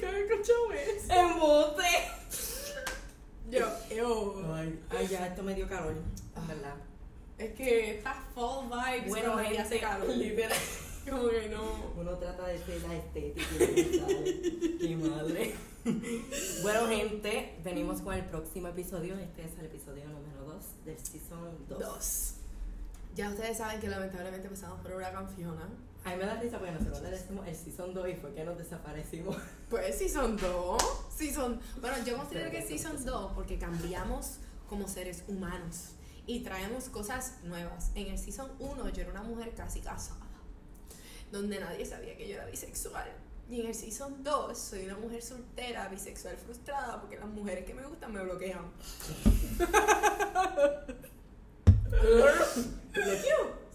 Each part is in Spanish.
¿Qué me escuchó eso? ¡Embote! Yo, ew. Ay, ay, ya esto me dio calor, en verdad. Es que estas fall vibes Bueno, gente, hace calor. literal. Como que no. Uno trata de ser la estética y. Qué madre. Bueno, gente, venimos con el próximo episodio. Este es el episodio número 2 del season 2. Dos. Ya ustedes saben que lamentablemente pasamos por una Fiona. A mí me da risa porque nosotros le decimos el season 2 y fue que nos desaparecimos. Pues Season 2. Season. Bueno, yo considero que Season 2 porque cambiamos como seres humanos y traemos cosas nuevas. En el Season 1 yo era una mujer casi casada, donde nadie sabía que yo era bisexual. Y en el Season 2 soy una mujer soltera, bisexual frustrada, porque las mujeres que me gustan me bloquean.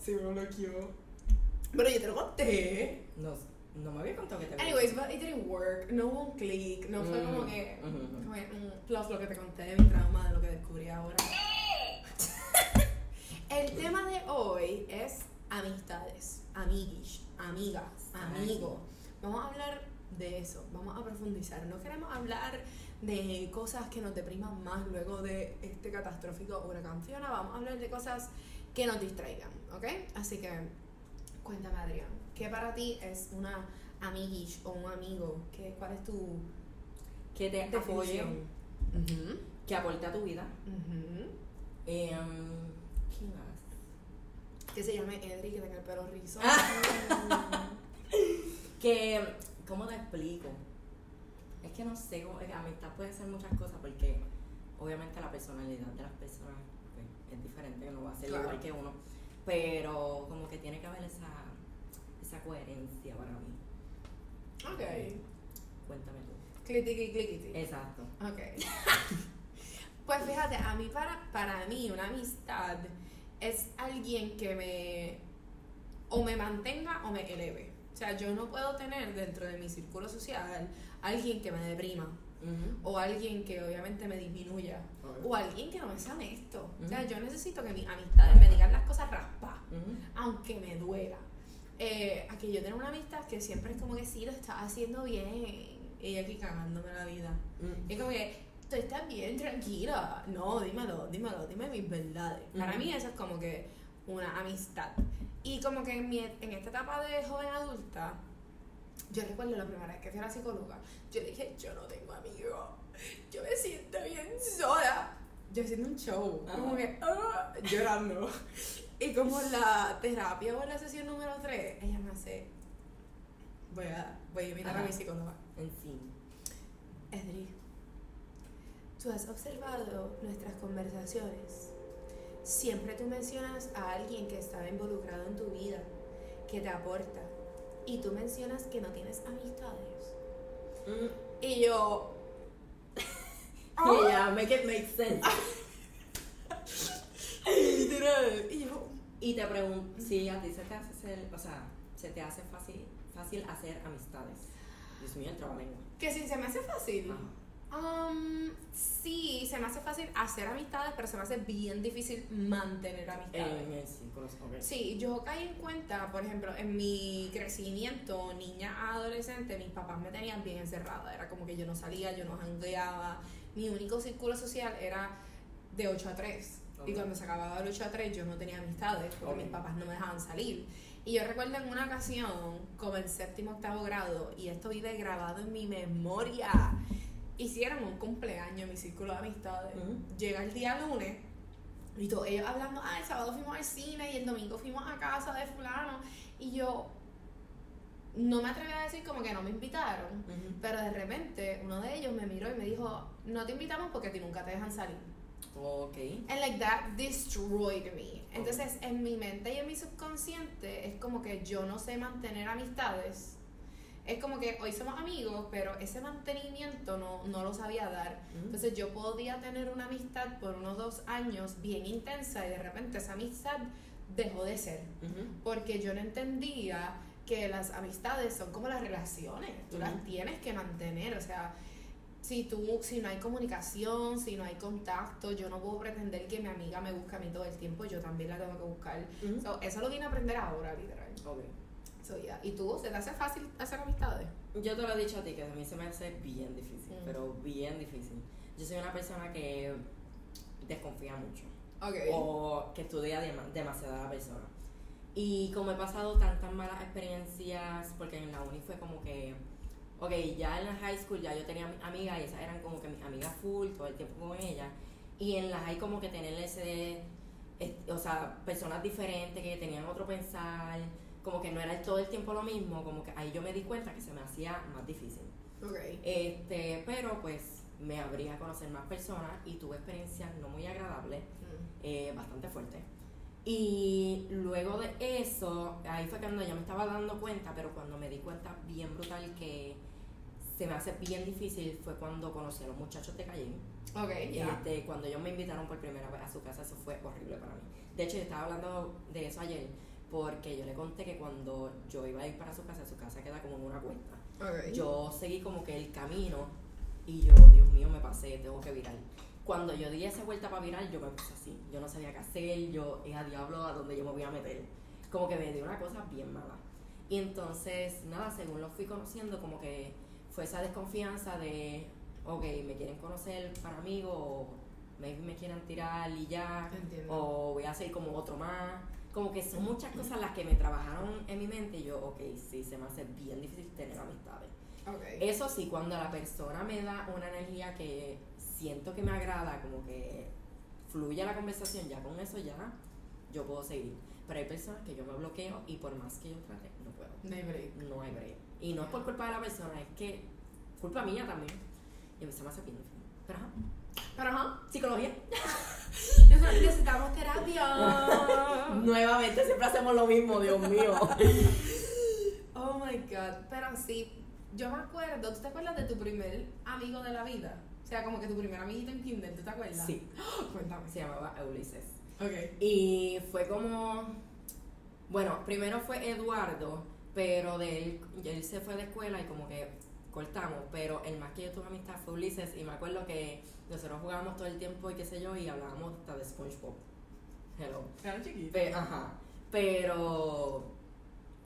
Sí, me bloqueó. Pero yo te lo conté. No, no me había contado que te Anyways, but it didn't work. No hubo un click. No fue como Mm, que. como que, mm, plus lo que te conté de mi trauma, de lo que descubrí ahora. El tema de hoy es amistades, amiguis, amigas, amigos. Vamos a hablar de eso, vamos a profundizar. No queremos hablar de cosas que nos depriman más luego de este catastrófico huracán Fiona. Vamos a hablar de cosas que nos distraigan, ¿ok? Así que, cuéntame, Adrián, ¿qué para ti es una amiguis o un amigo? ¿Qué, ¿Cuál es tu Que te apoye, que aporte a tu vida. ujú. Em, ¿Qué más? Que se llame Edri, que tenga el pelo rizo. Que, ¿cómo te explico? Es que no sé, que amistad puede ser muchas cosas porque obviamente la personalidad de las personas pues, es diferente, no va a ser Claro. igual que uno, pero como que tiene que haber esa, esa coherencia para mí. ok. Cuéntame tú. Clitiki, clitiki. Exacto. Ok. pues fíjate, a mí para, para mí una amistad es alguien que me o me mantenga o me eleve. O sea, yo no puedo tener dentro de mi círculo social alguien que me deprima Ujú. o alguien que obviamente me disminuya o alguien que no me sea honesto. O sea, yo necesito que mis amistades me digan las cosas raspa, aunque me duela. Eh, a que yo tenga una amistad que siempre es como que sí, lo estás haciendo bien. Y aquí cagándome la vida. Mm. Es como que, tú estás bien, tranquila. No, dímelo, dímelo, dime mis verdades. Para mí eso es como que una amistad. Y como que en, mi, en esta etapa de joven adulta, yo recuerdo la primera vez que fui a la psicóloga, yo le dije, yo no tengo amigos, yo me siento bien sola. Yo haciendo un show, como que, ah, llorando. Y como la terapia o la sesión número 3, ella me hace, voy a, voy a invitar a mi psicóloga. En sí. Edri, tú has observado nuestras conversaciones. Siempre tú mencionas a alguien que está involucrado en tu vida, que te aporta, y tú mencionas que no tienes amistades. Mm. Y yo... Y ya, make it make sense. Literal. Y yo... Y te pregunto, si a ti se te hace ser, o sea, se te hace fácil, fácil hacer amistades. Dios mío, el trabalengua. Que si se me hace fácil. Ajá. Um, sí, se me hace fácil hacer amistades, pero se me hace bien difícil mantener amistades. En el círculo, ok. Sí, yo caí en cuenta, por ejemplo, en mi crecimiento, niña a adolescente, mis papás me tenían bien encerrada. Era como que yo no salía, yo no jangueaba. Mi único círculo social era de 8 a 3. Y Ok. cuando se acababa el 8 a 3, yo no tenía amistades porque Ok. mis papás no me dejaban salir. Y yo recuerdo en una ocasión, como en séptimo octavo grado, y esto vive grabado en mi memoria. Hicieron un cumpleaños en mi círculo de amistades. Ujú. Llega el día lunes y todos ellos hablando, ah, el sábado fuimos al cine y el domingo fuimos a casa de fulano. Y yo no me atreví a decir como que no me invitaron. Ujú. Pero de repente uno de ellos me miró y me dijo, no te invitamos porque a ti nunca te dejan salir. Ok. And like that destroyed me. Entonces en mi mente y en mi subconsciente es como que yo no sé mantener amistades. Es como que hoy somos amigos, pero ese mantenimiento no, no lo sabía dar. Ujú. Entonces yo podía tener una amistad por unos dos años bien intensa y de repente esa amistad dejó de ser. Ujú. Porque yo no entendía que las amistades son como las relaciones, tú las Ujú. tienes que mantener, o sea, si tú, si no hay comunicación, si no hay contacto, yo no puedo pretender que mi amiga me busque a mí todo el tiempo, yo también la tengo que buscar. Ujú. So, eso lo vine a aprender ahora, literal. Ok. So, yeah. ¿Y tú? ¿Se te hace fácil hacer amistades? Yo te lo he dicho a ti, que a mí se me hace bien difícil, Mm. pero bien difícil. Yo soy una persona que desconfía mucho. O que estudia dema- demasiado a la persona. Y como he pasado tantas malas experiencias, porque en la uni fue como que, ok, ya en la high school ya yo tenía mi- amigas y esas eran como que mis amigas full, todo el tiempo con ellas. Y en la high como que tener ese, es- o sea, personas diferentes que tenían otro pensar, como que no era todo el tiempo lo mismo, como que ahí yo me di cuenta que se me hacía más difícil. Ok. Este, pero pues me abrí a conocer más personas y tuve experiencias no muy agradables Mm. eh, bastante fuerte. Y luego de eso, ahí fue cuando yo me estaba dando cuenta, pero cuando me di cuenta bien brutal que se me hace bien difícil fue cuando conocí a los muchachos de Calle. Ok, ya. Este, cuando ellos me invitaron por primera vez a su casa, eso fue horrible para mí. De hecho, yo estaba hablando de eso ayer, porque yo le conté que cuando yo iba a ir para su casa, su casa queda como en una cuesta. Ok. Yo seguí como que el camino y yo, Dios mío, me pasé, tengo que virar. Cuando yo di esa vuelta para virar, yo me puse así. Yo no sabía qué hacer, yo, es a diablo, a dónde yo me voy a meter. Como que me dio una cosa bien mala. Y entonces, nada, según lo fui conociendo, como que fue esa desconfianza de, ok, me quieren conocer para amigos, o maybe me quieren tirar y ya, Entiendo. o voy a hacer como otro más. Como que son muchas cosas las que me trabajaron en mi mente y yo, ok, sí, se me hace bien difícil tener amistades. Eso sí, cuando la persona me da una energía que siento que me agrada, como que fluye la conversación, ya con eso ya yo puedo seguir. Pero hay personas que yo me bloqueo y por más que yo trate, no puedo. No hay break. No hay break. Y no es por culpa de la persona, es que culpa mía también. Y a mí se me hace bien difícil. Pero ajá, Pero ajá, psicología. nosotros necesitamos terapia. Nuevamente siempre hacemos lo mismo, Dios mío. oh my god. Pero sí, yo me acuerdo, ¿tú te acuerdas de tu primer amigo de la vida? O sea, como que tu primer amiguito en Kinder, ¿tú te acuerdas? Sí, Cuéntame. se llamaba Ulises. Ok. Y fue como. Bueno, primero fue Eduardo, pero de él, él se fue de escuela y como que cortamos. Pero el más que yo tuve amistad fue Ulises y me acuerdo que nosotros jugábamos todo el tiempo y qué sé yo y hablábamos hasta de SpongeBob. Hello. Claro, chiquito. Pe- ajá. Pero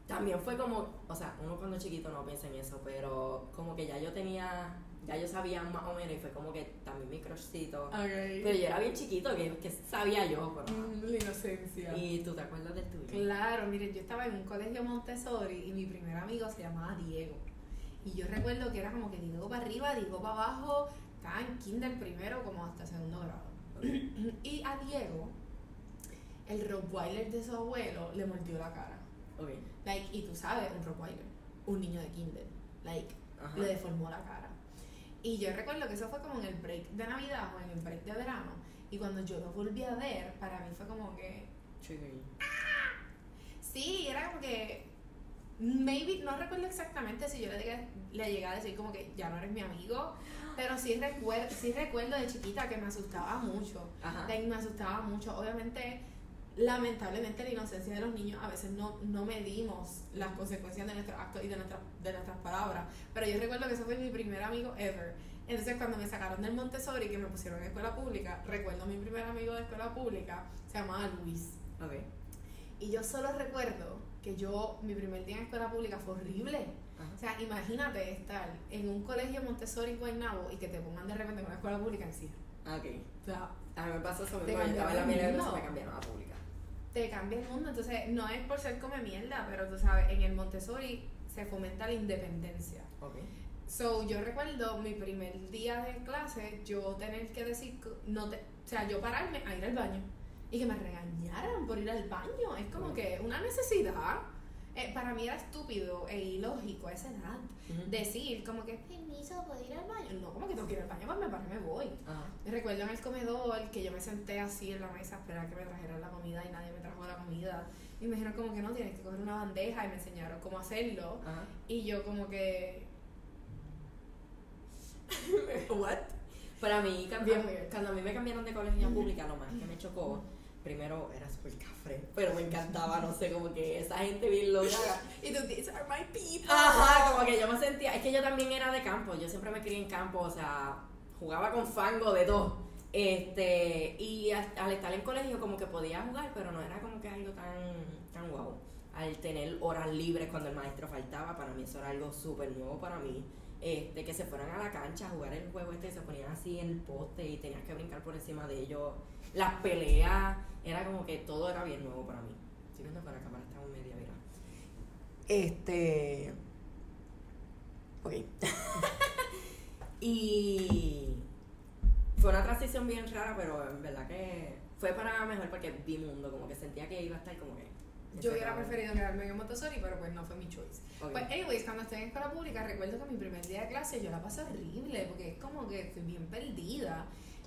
también fue como, o sea, uno cuando es chiquito no piensa en eso, pero como que ya yo tenía, ya yo sabía más o menos y fue como que también mi crushcito. Ok. Pero yo era bien chiquito, que, que sabía yo, pero... Mm, la inocencia. ¿Y tú te acuerdas del tuyo? Claro, miren, yo estaba en un colegio Montessori y mi primer amigo se llamaba Diego. Y yo recuerdo que era como que Diego para arriba, Diego para abajo, estaba en kinder primero como hasta segundo grado. y a Diego, el Rottweiler de su abuelo le mordió la cara. Ok. Like, y tú sabes, un Rottweiler, un niño de kinder, like, Ajá. le deformó la cara. Y yo recuerdo que eso fue como en el break de Navidad o en el break de verano. Y cuando yo lo volví a ver, para mí fue como que Triggering. Sí, era como que. Maybe, no recuerdo exactamente si yo le, llegué- le llegué a decir como que ya no eres mi amigo, pero sí, recuer- sí recuerdo de chiquita que me asustaba mucho. Ajá. Like, me asustaba mucho. Obviamente, lamentablemente, la inocencia de los niños a veces no, no medimos las consecuencias de nuestros actos y de, nuestra- de nuestras palabras. Pero yo recuerdo que ese fue mi primer amigo ever. Entonces, cuando me sacaron del Montessori y que me pusieron en escuela pública, recuerdo a mi primer amigo de escuela pública, se llamaba Luis. Ok. Y yo solo recuerdo que yo, mi primer día en escuela pública fue horrible. Ajá. O sea, imagínate estar en un colegio Montessori en Guaynabo y que te pongan de repente en una escuela pública en sí. Ah, Ok. O sea, A mí me pasó eso mismo. Yo estaba en la y me cambiaron a pública. Te cambia el mundo. Entonces, no es por ser come mierda, pero tú sabes, en el Montessori se fomenta la independencia. Ok. So, yo recuerdo mi primer día de clase, yo tener que decir, no te, o sea, yo pararme a ir al baño y que me regañaran por ir al baño. Es como Ujú. que una necesidad. Eh, para mí era estúpido e ilógico a esa edad decir como que permiso, ¿puedo ir al baño? No, como que tengo que ir al baño, pues me paro y me voy. Y Recuerdo en el comedor que yo me senté así en la mesa a esperar que me trajeran la comida y nadie me trajo la comida. Y me dijeron como que no, tienes que coger una bandeja y me enseñaron cómo hacerlo. Ajá. Y yo como que... What? Para mí, cuando, cuando a mí me cambiaron de colegio pública, lo más que me chocó primero era súper cafre, pero me encantaba, no sé, como que esa gente bien loca. Y tú, these are my people. Ajá, como que yo me sentía, es que yo también era de campo, yo siempre me crié en campo, o sea, jugaba con fango de todo. Este, y al, estar en colegio como que podía jugar, pero no era como que algo tan, tan guau. Al tener horas libres cuando el maestro faltaba, para mí eso era algo súper nuevo para mí. Este, que se fueran a la cancha a jugar el juego este, se ponían así en el poste y tenías que brincar por encima de ellos. Las peleas, era como que todo era bien nuevo para mí. Estoy viendo que la cámara está en media, mira. Este. Ok. y fue una transición bien rara, pero en verdad que fue para mejor porque vi mundo, como que sentía que iba a estar como que. Yo hubiera preferido quedarme en Montessori, pero pues no fue mi choice. Ok. Pues, anyways, cuando estoy en escuela pública, recuerdo que mi primer día de clase yo la pasé horrible, porque es como que estoy bien perdida.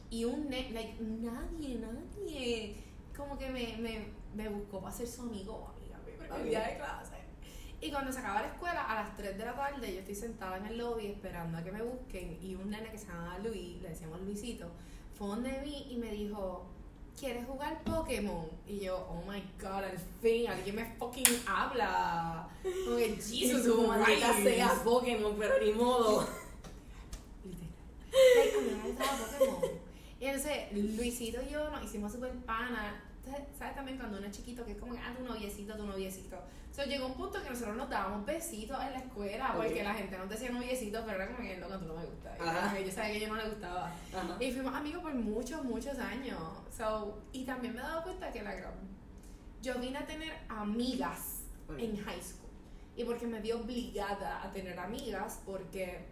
Y un ne like, nadie, nadie, como que me, me, me buscó para ser su amigo o amiga, mi primer día de clase. Y cuando se acaba la escuela, a las 3 de la tarde, yo estoy sentada en el lobby esperando a que me busquen. Y un nene que se llama Luis, le decíamos Luisito, fue donde mí y me dijo, ¿quieres jugar Pokémon? Y yo, oh my god, al fin, alguien me fucking habla. Como que Jesus, su maldita sea Pokémon, pero ni modo. Literal. Like, a mí me Pokémon. Y entonces, Luisito y yo nos hicimos súper pana. Entonces, ¿Sabes también cuando uno es chiquito que es como ah, tu noviecito, tu noviecito? Sea, llegó un punto que nosotros nos dábamos besitos en la escuela porque Ok. la gente nos decía noviecito, pero era como que, loco, tú no me gustas. Ajá. yo sabía que yo no le gustaba. Ajá. Y fuimos amigos por muchos, muchos años. So, y también me he dado cuenta que la gran... Yo vine a tener amigas Ok. en high school. Y porque me vi obligada a tener amigas porque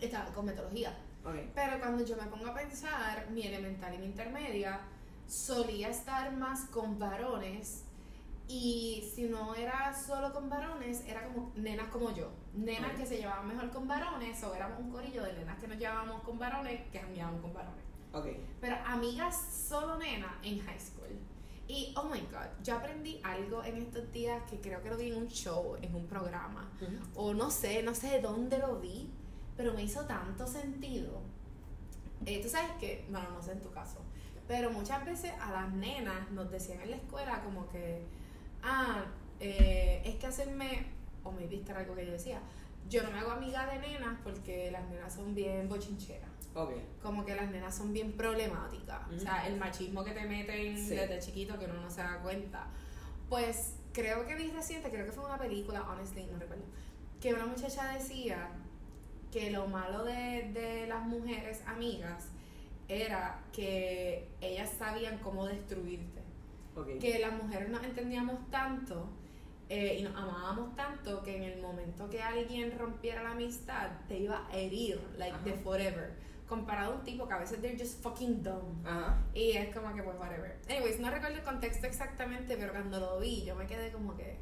estaba con metodología. Ok. Pero cuando yo me pongo a pensar, mi elemental y mi intermedia solía estar más con varones y si no era solo con varones, era como nenas como yo. Nenas Ok. que se llevaban mejor con varones o éramos un corillo de nenas que nos llevábamos con varones que cambiábamos con varones. Pero amigas solo nenas en high school. Y oh my god, yo aprendí algo en estos días que creo que lo vi en un show, en un programa o no sé, no sé de dónde lo vi, pero me hizo tanto sentido. Eh, Tú sabes que, bueno, no sé en tu caso, pero muchas veces a las nenas nos decían en la escuela como que, ah, eh, es que hacerme, o me viste algo que yo decía, yo no me hago amiga de nenas porque las nenas son bien bochincheras. Ok. Como que las nenas son bien problemáticas. O sea, el machismo que te meten Sí. desde chiquito que uno no se da cuenta. Pues creo que vi reciente, creo que fue una película, honestly, no recuerdo, que una muchacha decía que lo malo de, de las mujeres amigas era que ellas sabían cómo destruirte. Que las mujeres nos entendíamos tanto eh, y nos amábamos tanto que en el momento que alguien rompiera la amistad te iba a herir, like Ajá. de forever. Comparado a un tipo que a veces they're just fucking dumb. Ajá. Y es como que pues whatever. Anyways, no recuerdo el contexto exactamente, pero cuando lo vi yo me quedé como que...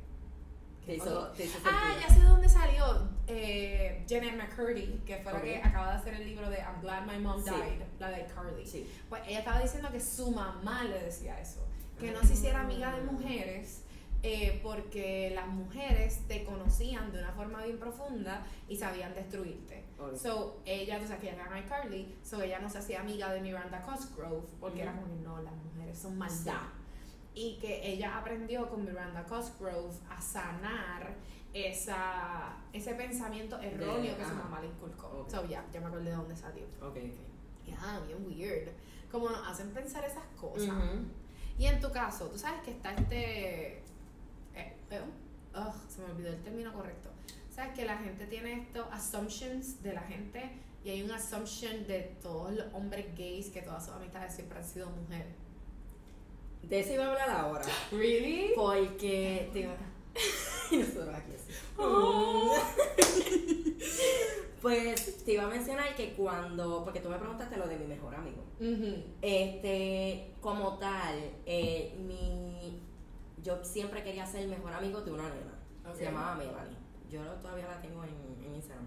Te pasó? hizo, te hizo Ah, ya sé de dónde salió. Eh, Janet McCurdy, que fue la que acaba de hacer el libro de I'm Glad My Mom Sí. Died, la de Carly. Sí. Pues ella estaba diciendo que su mamá le decía eso, que no se hiciera amiga de mujeres eh, porque las mujeres te conocían de una forma bien profunda y sabían destruirte. So, ella, tú sabes que ella era iCarly, so ella no se hacía amiga de Miranda Cosgrove porque era como que no, las mujeres son maldad. Y que ella aprendió con Miranda Cosgrove a sanar esa, ese pensamiento erróneo que su ajá. mamá le inculcó. Ok. So, ya, ya me acordé de dónde salió. Ok, Ya, bien weird. Como nos hacen pensar esas ok. cosas. Ujú. Y en tu caso, tú sabes que está este. Eh, eh, se me olvidó el término correcto. Sabes que la gente tiene estos assumptions de la gente y hay un assumption de todos los hombres gays que todas sus amistades siempre han sido mujeres. De eso iba a hablar ahora. ¿Really? Porque te iba- y nosotros aquí así. Oh. Pues te iba a mencionar que cuando, porque tú me preguntaste lo de mi mejor amigo. Este, como tal, eh, mi, yo siempre quería ser el mejor amigo de una nena. Se llamaba Melanie. Yo todavía la tengo en, en Instagram.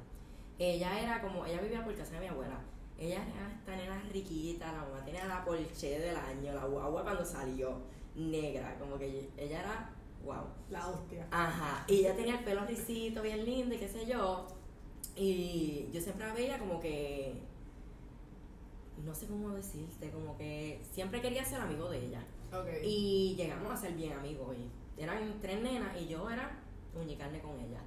Ella era como, ella vivía por casa de mi abuela. Ella era esta nena riquita, la mamá tenía la Porsche del año, la guagua cuando salió, negra, como que ella era, wow. La hostia. Ajá, y ella tenía el pelo risito, bien lindo y qué sé yo. Y yo siempre la veía como que, no sé cómo decirte, como que siempre quería ser amigo de ella. Ok. Y llegamos a ser bien amigos. Y eran tres nenas y yo era uñicarne con ella.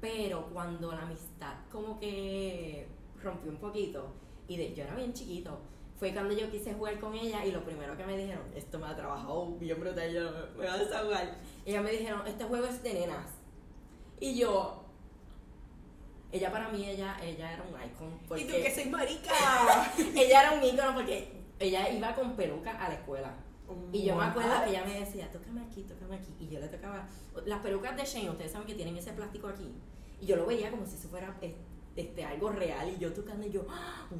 Pero cuando la amistad como que rompió un poquito, y de, yo era bien chiquito, fue cuando yo quise jugar con ella y lo primero que me dijeron, esto me ha trabajado bien brutal, yo me vas a jugar. Y ellas me dijeron, este juego es de nenas. Y yo, ella para mí, ella, ella era un icon. Porque ¿Y tú que soy marica? ella era un ícono porque ella iba con peluca a la escuela. Y yo me acuerdo que ella me decía, tócame aquí, tócame aquí. Y yo le tocaba. Las pelucas de Shane, ustedes saben que tienen ese plástico aquí. Y yo lo veía como si eso fuera este, algo real. Y yo tocando, y yo,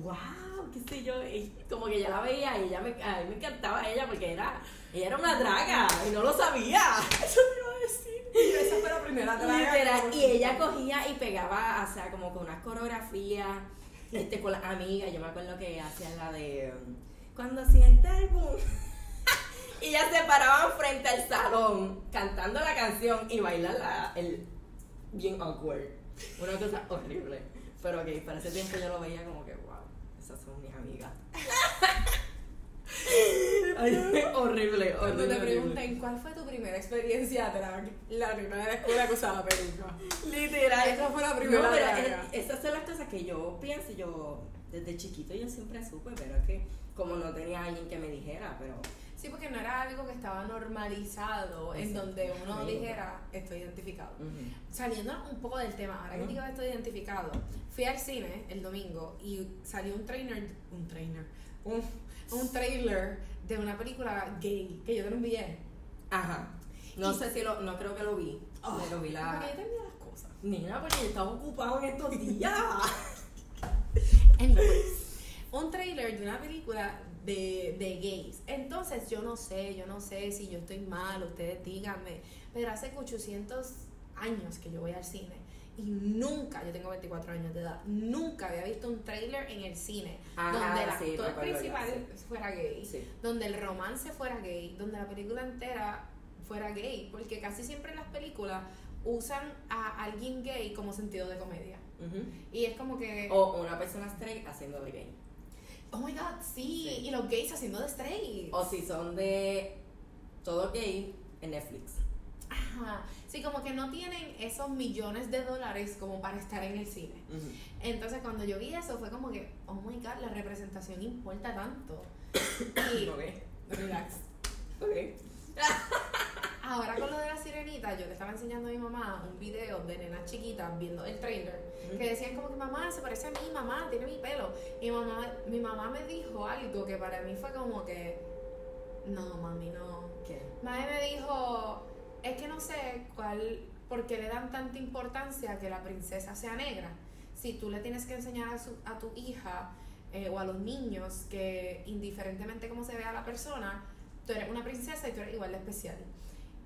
wow, qué sé yo. Y como que yo la veía y ella me, a mí me encantaba ella porque era, ella era una draga y no lo sabía. Eso te iba a decir. Y esa fue la primera draga. Y ella cogía y pegaba, o sea, como con unas coreografías este, con las amigas. Yo me acuerdo que hacía la de. Cuando sienta el boom. y ya se paraban frente al salón cantando la canción y bailar el bien awkward. Una cosa horrible. Pero ok, para ese tiempo yo lo veía como que, wow, esas son mis amigas. horrible, Cuando horrible. te preguntan cuál fue tu primera experiencia de la, la primera escuela que usaba peluca. Literal. Esa fue la primera No, pero draga. esas son las cosas que yo pienso. Yo, desde chiquito, yo siempre supe, pero es que como no tenía alguien que me dijera, pero. Sí, porque no era algo que estaba normalizado en donde uno dijera estoy identificado. ujú. Saliendo un poco del tema, ahora que Ujú. digo que estoy identificado, fui al cine el domingo y salió un trainer, un trainer, un, un trailer de una película gay que yo te lo envié. Ajá. No Y- sé si lo. No creo que lo vi. Oh, pero vi la. Porque yo te las cosas. Nina, porque yo estaba ocupado en estos días. Anyways, un trailer de una película de, de gays. Entonces, yo no sé, yo no sé si yo estoy mal, ustedes díganme, pero hace 800 años que yo voy al cine y nunca, yo tengo 24 años de edad, nunca había visto un trailer en el cine Ajá, donde el sí, actor ya, principal sí. fuera gay, Sí. donde el romance fuera gay, donde la película entera fuera gay, porque casi siempre en las películas usan a alguien gay como sentido de comedia. Y es como que... O una persona straight haciendo de gay. Oh my god, sí. Sí. Y los gays haciendo de straight. O si son de todo gay en Netflix. Ajá. Sí, como que no tienen esos millones de dólares como para estar en el cine. Entonces, cuando yo vi eso, fue como que, oh my god, la representación importa tanto. Y, Ok. relax. Ok. Ahora con lo de la sirenita, yo le estaba enseñando a mi mamá un video de nenas chiquitas viendo el trailer que decían como que mamá se parece a mí, mamá, tiene mi pelo. Y mamá, mi mamá me dijo algo que para mí fue como que, no, mami, no. ¿Qué? Mae me dijo, es que no sé cuál, por qué le dan tanta importancia a que la princesa sea negra. Si tú le tienes que enseñar a, su- a tu hija eh, o a los niños que indiferentemente cómo se vea la persona, tú eres una princesa y tú eres igual de especial.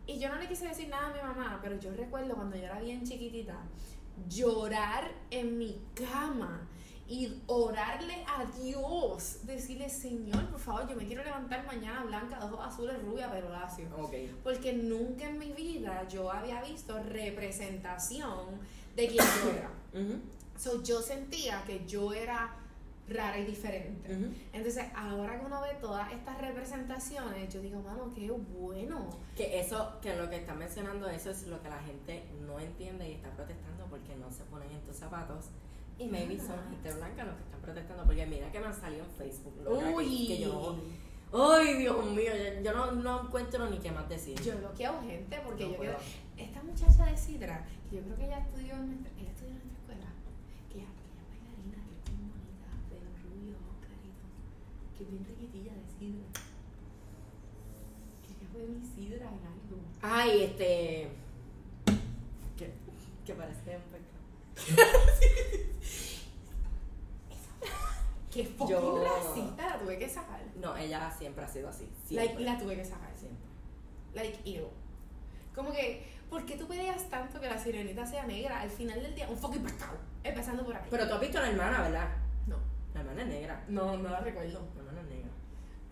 Y yo no le quise decir nada a mi mamá, pero yo recuerdo cuando yo era bien chiquitita, llorar en mi cama y orarle a Dios, decirle, Señor, por favor, yo me quiero levantar mañana blanca, de ojos azules, rubia, pero lacio. Porque nunca en mi vida yo había visto representación de quién yo era. Ujú. So, yo sentía que yo era rara y diferente. Ujú. Entonces, ahora que uno ve todas estas representaciones, yo digo, mano, qué bueno. Que eso, que lo que está mencionando, eso es lo que la gente no entiende y está protestando porque no se ponen en tus zapatos. Y maybe son gente blanca los que están protestando, porque mira que me han salido en Facebook. loca, que- Uy, Que, yo, ¡ay, Dios mío! Yo, yo no, no encuentro ni qué más decir. yo bloqueo gente porque No yo puedo. quiero. Esta muchacha de Sidra, que yo creo que ella estudió en ella que bien riquitilla de Sidra. Que ella fue mi Sidra en algo. Ay, este. Que, que parece un pecado. Que fucking Yo- racista, la tuve que sacar. No, ella siempre ha sido así. Like, Siempre. la tuve que sacar. Siempre. Like, ew. Como que, ¿por qué tú peleas tanto que la sirenita sea negra? Al final del día, un fucking pescado. Empezando por ahí. Pero tú has visto a la hermana, ¿verdad? no, La hermana es negra. no, no la recuerdo. La hermana es negra.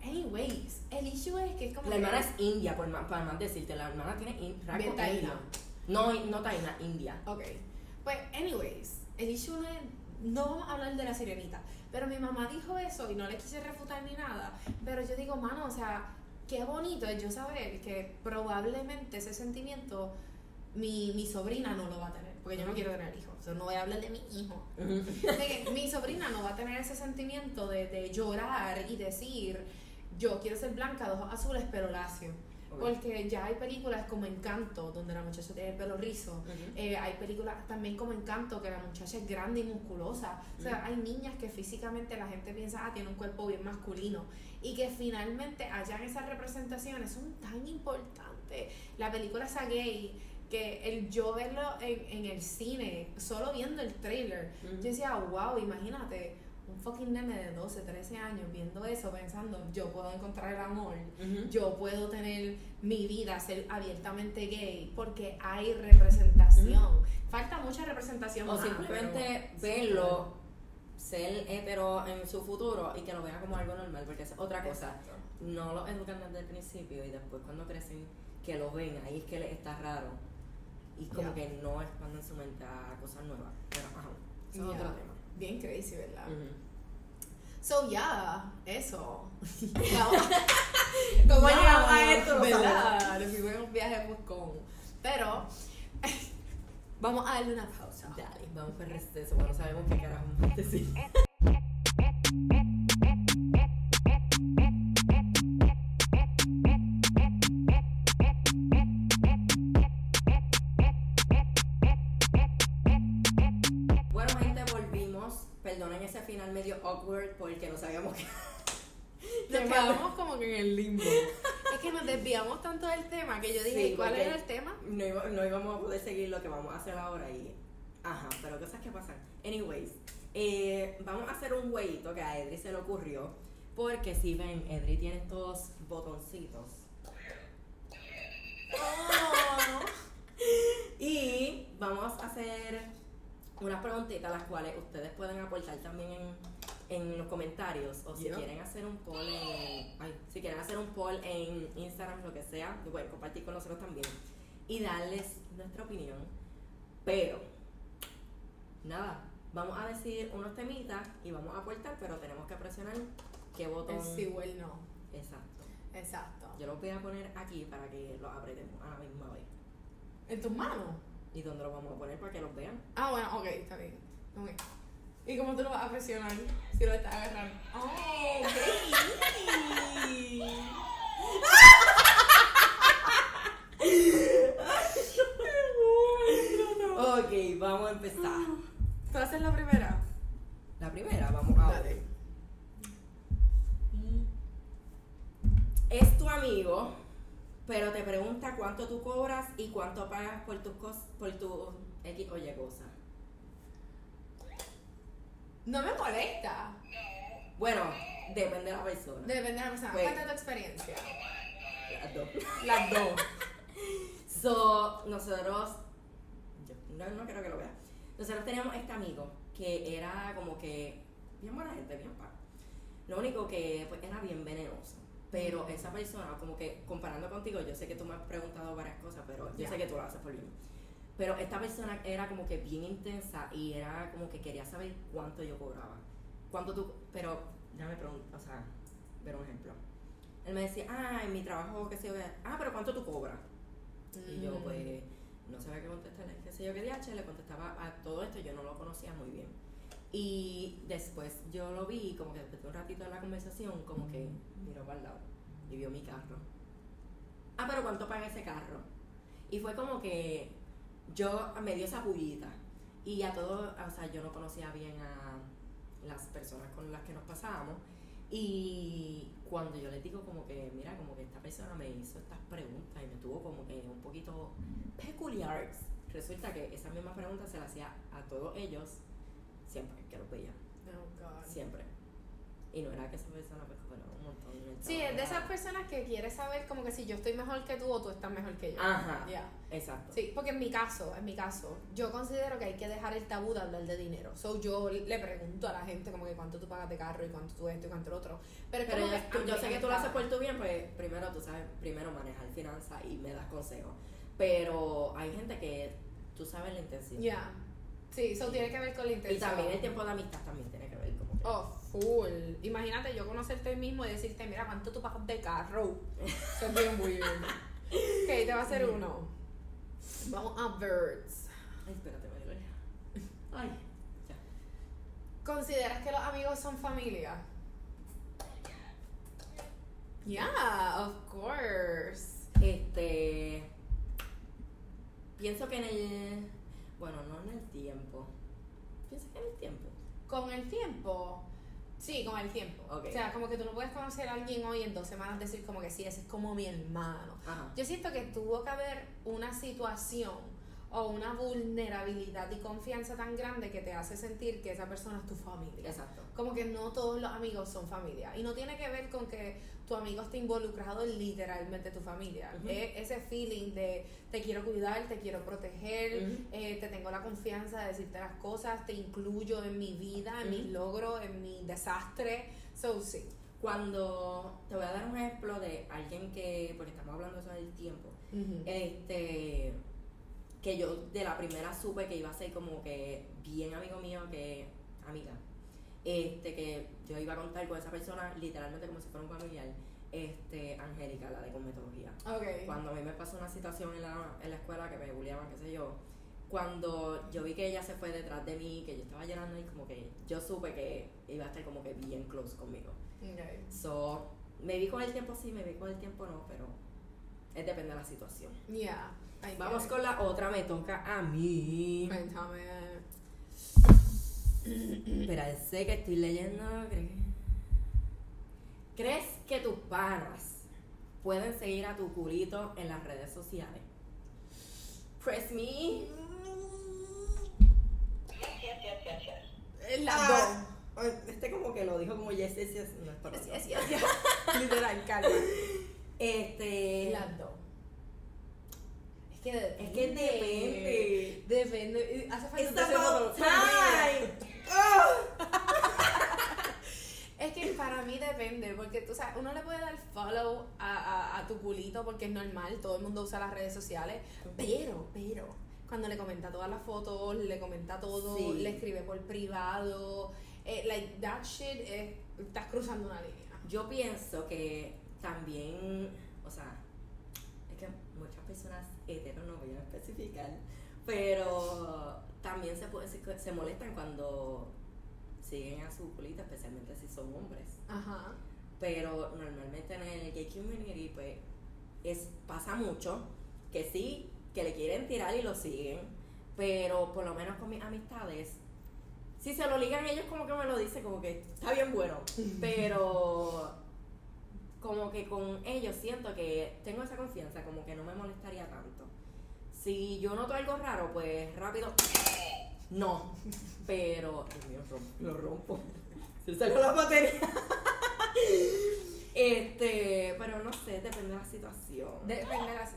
Anyways, el issue es que es como. La que- hermana es india, por más, para más decirte. La hermana tiene in, rasgos Bien taína. No, no taína, india. Ok. Pues, anyways, el issue no es. No vamos a hablar de la sirenita. Pero mi mamá dijo eso y no le quise refutar ni nada. Pero yo digo, mano, o sea, qué bonito es yo saber que probablemente ese sentimiento mi, mi sobrina no lo va a tener, porque yo no quiero tener hijos, o sea, no voy a hablar de mi hijo. De que mi sobrina no va a tener ese sentimiento de, de llorar y decir, yo quiero ser blanca, de ojos azules, pero lacio. Porque ya hay películas como Encanto, donde la muchacha tiene el pelo rizo. Eh, hay películas también como Encanto, que la muchacha es grande y musculosa. O sea, hay niñas que físicamente la gente piensa, ah, tiene un cuerpo bien masculino. Y que finalmente hayan esas representaciones son tan importantes. La película esa gay, que el yo verlo en, en el cine, solo viendo el trailer, yo decía, wow, imagínate, un fucking nene de 12, 13 años viendo eso, pensando, yo puedo encontrar el amor Ujú. yo puedo tener mi vida, ser abiertamente gay, porque hay representación. Falta mucha representación. O más, simplemente pero- verlo, ser hetero en su futuro y que lo vea como algo normal, porque es otra cosa. Exacto. No lo educan desde el principio y después cuando crecen que lo ven, ahí es que les está raro. Y como Ya. que no expanden su mente a cosas nuevas. Pero ajá, eso es Ya. otro tema. Bien crazy, ¿verdad? Ujú. So, yeah, eso. ¿Cómo Ya, llegamos a esto? No ¿verdad? Nos fuimos en un viaje, pues, con. Pero, vamos a darle una pausa. Dale, vamos por el receso, bueno, sabemos qué carajo vamos a decir. awkward porque no sabíamos que. Nos que- quedamos como que en el limbo. es que nos desviamos tanto del tema que yo dije, Sí, ¿cuál era el tema? No, iba- no íbamos a poder seguir lo que vamos a hacer ahora y. Ajá, pero cosas que pasan. Anyways, eh, vamos a hacer un jueguito que a Edri se le ocurrió. Porque si ven, Edri tiene estos botoncitos. Oh. Y vamos a hacer unas preguntitas las cuales ustedes pueden aportar también en, en los comentarios. O si Yeah. quieren hacer un poll en. Ay, si quieren hacer un poll en Instagram, lo que sea, bueno, compartir con nosotros también. Y darles nuestra opinión. Pero, nada, vamos a decir unos temitas y vamos a aportar, pero tenemos que presionar qué botón. El sí o el no. Exacto. Exacto. Yo los voy a poner aquí para que los apretemos a la misma vez. ¿En tus manos? ¿Y dónde los vamos a poner para que los vean? Ah, bueno, ok, está bien. Ok. ¿Y cómo tú lo vas a presionar si lo estás agarrando? ¡Oh, baby! Ok, vamos a empezar. ¿Tú haces la primera? La primera, vamos a Dale. ver. Es tu amigo, pero te pregunta cuánto tú cobras y cuánto pagas por tus cos por tu X o Y cosa. No me molesta. Bueno, depende de la persona. Depende de la persona. Pues- Cuenta tu experiencia. Las dos. Las dos. So, nosotros, yo no, no quiero que lo veas. Nosotros teníamos este amigo que era como que bien buena gente, bien pa. Lo único que pues, era bien venenoso. Pero esa persona, como que comparando contigo, yo sé que tú me has preguntado varias cosas, pero yo sé que tú lo haces por bien. Pero esta persona era como que bien intensa y era como que quería saber cuánto yo cobraba. Cuánto tú. Pero, déjame preguntar, o sea, ver un ejemplo. Él me decía, ah, en mi trabajo, qué sé yo, ah, pero ¿cuánto tú cobras? Y yo, Mm. pues, no sabía qué contestarle, qué sé yo, qué DH, le contestaba a todo esto, yo no lo conocía muy bien. Y después yo lo vi, como que después de un ratito de la conversación, como que miró para el lado y vio mi carro. Ah, pero ¿cuánto paga ese carro? Y fue como que yo me dio esa pullita. Y a todo, o sea, yo no conocía bien a las personas con las que nos pasábamos. Y cuando yo les digo como que, mira, como que esta persona me hizo estas preguntas y me tuvo como que un poquito peculiar, resulta que esa misma pregunta se la hacía a todos ellos siempre que los veía, Oh, God. siempre. Y no era que esa persona pues bueno, un montón. el Sí, es de esas personas que quiere saber como que si yo estoy mejor que tú o tú estás mejor que yo. Ajá, Ya. exacto. Sí, porque en mi caso, en mi caso, yo considero que hay que dejar el tabú de hablar de dinero. So yo le pregunto a la gente como que cuánto tú pagas de carro y cuánto tú esto y cuánto lo otro. Pero, Pero como yo, que tú- yo sé que tú lo haces por tu bien, pues primero tú sabes, primero manejar finanzas y me das consejos. Pero hay gente que tú sabes la intención. Ya. Sí, eso tiene que ver con la Y intención. también el tiempo de amistad también tiene que ver como que. Oh, Full. Imagínate yo conocerte mismo y decirte, mira, ¿cuánto tú pagas de carro? Eso es bien weird. ok, te va a hacer uno. Vamos a birds. Ay, espérate, me duele. Ay, ya. ¿Consideras que los amigos son familia? Yeah, of course. Este. Pienso que en el. Bueno, no en el tiempo. Pienso que en el tiempo. Con el tiempo, sí, con el tiempo. O sea, como que tú no puedes conocer a alguien hoy en dos semanas decir como que sí, ese es como mi hermano. Ajá. Yo siento que tuvo que haber una situación o una vulnerabilidad y confianza tan grande que te hace sentir que esa persona es tu familia. Exacto. Como que no todos los amigos son familia. Y no tiene que ver con que tu amigo esté involucrado en literalmente tu familia. Es ese feeling de te quiero cuidar, te quiero proteger, eh, te tengo la confianza de decirte las cosas, te incluyo en mi vida, en mis logros, en mi desastre. So, sí. Cuando. Te voy a dar un ejemplo de alguien que. Porque estamos hablando de eso del tiempo. Este. Que yo de la primera supe que iba a ser como que bien amigo mío que amiga. Este, que yo iba a contar con esa persona literalmente como si fuera un familiar. Este, Angélica, la de cosmetología. Ok. Cuando a mí me pasó una situación en la, en la escuela que me bulliaban, qué sé yo, cuando yo vi que ella se fue detrás de mí, que yo estaba llorando y como que yo supe que iba a estar como que bien close conmigo. Ok. So, me vi con el tiempo sí, me vi con el tiempo no, pero es depende de la situación. Yeah. Vamos con la otra, me toca a mí. Cuéntame. Espera, sé que estoy leyendo. ¿crees? ¿Crees que tus panas pueden seguir a tu culito en las redes sociales? Press me. Yes, yes, yes, yes, Las Ah, ay, Este como que lo dijo como yes, yes, yes. No es para dos. Yes, yes, yes. Literal, calma. Este. Las dos. Es que depende. Es que depende. Depende. Hace falta It's about time. Oh. Es que para mí depende, porque tú sabes, uno le puede dar follow a, a, a tu culito porque es normal, todo el mundo usa las redes sociales, pero, pero, cuando le comenta todas las fotos, le comenta todo, Sí. le escribe por privado, eh, like, that shit, es, estás cruzando una línea. Yo pienso que también, o sea, es que muchas personas heteros no voy a especificar, pero también se, puede, se, se molestan cuando siguen a su culita, especialmente si son hombres. Ajá. Pero normalmente en el gay community, pues, es, pasa mucho que sí, que le quieren tirar y lo siguen, pero por lo menos con mis amistades, si se lo ligan ellos como que me lo dicen, como que está bien bueno, pero como que con ellos siento que tengo esa confianza, como que no me molestaría tanto. Si yo noto algo raro, pues rápido, no, pero, Dios mío, lo rompo, se salió la batería. Este, pero no sé, depende de la situación. Depende de las...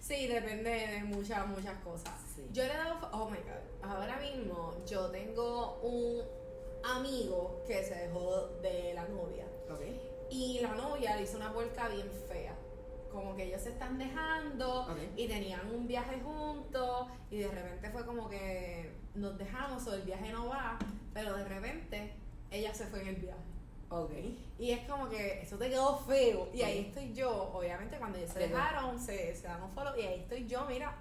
Sí, depende de muchas, muchas cosas. Sí. Yo le he dado... Oh my God. Ahora mismo yo tengo un amigo que se dejó de la novia. Ok. Y la novia le hizo una vuelta bien fea. Como que ellos se están dejando y tenían un viaje juntos y de repente fue como que nos dejamos o el viaje no va, pero de repente ella se fue en el viaje. Ok. Y es como que eso te quedó feo. Y ahí estoy yo, obviamente cuando ellos se dejaron, se, se dan un follow y ahí estoy yo, mira,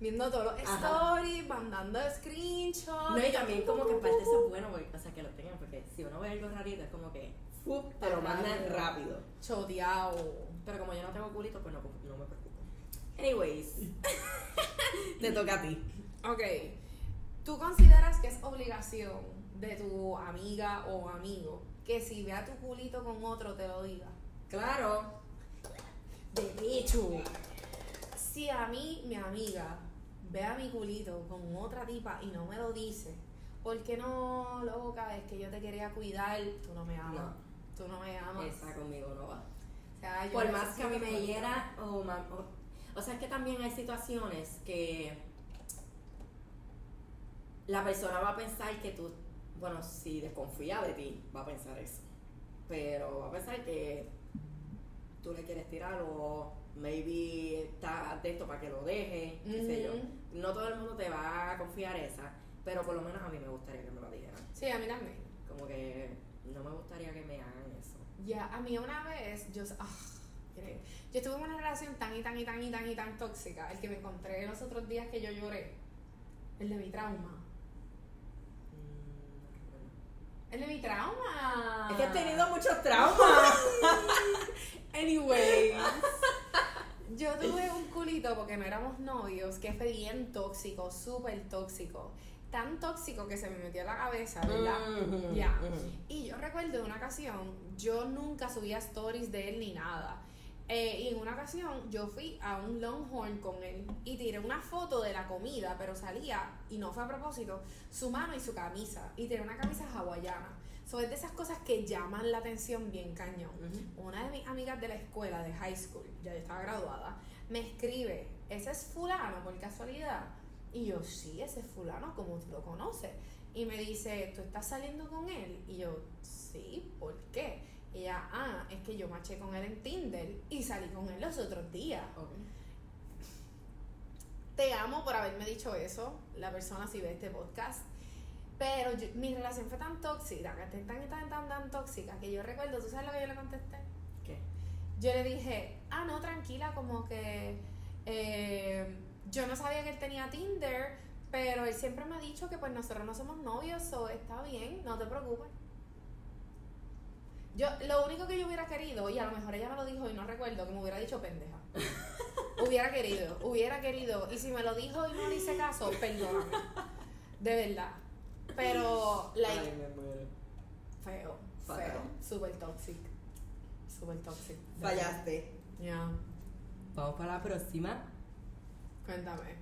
viendo todos los Ajá. stories, mandando screenshots. No, y también como que parte eso es bueno, porque, o sea, que lo tengan, porque si uno ve algo rarito es como que ¡fup! te lo mandan Rápido. rápido. Choteado. Pero como yo no tengo culito, pues no, no me preocupo. Anyways, te toca a ti. Ok. ¿Tú consideras que es obligación de tu amiga o amigo que si ve a tu culito con otro te lo diga? Claro. De hecho, si a mí, mi amiga, ve a mi culito con otra tipa y no me lo dice, ¿por qué no, loca? Es que yo te quería cuidar, tú no me amas. No. Tú no me amas. Esa conmigo no va. Yo Por más que a mí me hiera o, o, o sea, es que también hay situaciones que la persona va a pensar que tú, bueno, si desconfía de ti, va a pensar eso. Pero va a pensar que tú le quieres tirar o maybe está de esto para que lo deje, qué sé yo. No todo el mundo te va a confiar esa. Pero por lo menos a mí me gustaría que me lo dijeran. Sí, a mí también. Como que no me gustaría que me hagan Ya, a mí una vez, yo, ah, mire, yo estuve en una relación tan y tan y tan y tan y tan tóxica, el que me encontré los otros días que yo lloré, el de mi trauma. El de mi trauma. Es que he tenido muchos traumas. Anyways. Yo tuve un culito porque no éramos novios, que fue bien tóxico, súper tóxico. Tan tóxico que se me metió en la cabeza, ¿verdad? Ya. ujú. Y yo recuerdo una ocasión, yo nunca subía stories de él ni nada. Eh, y en una ocasión yo fui a un Longhorn con él y tiré una foto de la comida, pero salía, y no fue a propósito, su mano y su camisa. Y tiré una camisa hawaiana. So, es de esas cosas que llaman la atención bien cañón. Una de mis amigas de la escuela, de high school, ya yo estaba graduada, me escribe, ¿ese es fulano por casualidad? Y yo, sí, ese es fulano, como tú lo conoces. Y me dice, ¿tú estás saliendo con él? Y yo, sí, ¿por qué? Y ella, ah, es que yo maché con él en Tinder y salí con él los otros días. Te amo por haberme dicho eso, la persona si ve este podcast. Pero yo- mi relación fue tan tóxica, tan, tan, tan, tan tóxica, que yo recuerdo, ¿tú sabes lo que yo le contesté? ¿Qué? Yo le dije, ah, no, tranquila, como que eh, yo no sabía que él tenía Tinder, pero él siempre me ha dicho que pues nosotros no somos novios, o está bien, no te preocupes. Yo, lo único que yo hubiera querido, y a lo mejor ella me lo dijo y no recuerdo, que me hubiera dicho pendeja. hubiera querido, hubiera querido. Y si me lo dijo y no le hice caso, perdóname. De verdad. Pero, like, Ay, me muero. feo, Fatal. feo, super toxic. Super toxic. Fallaste. ya, Vamos para la próxima. Cuéntame.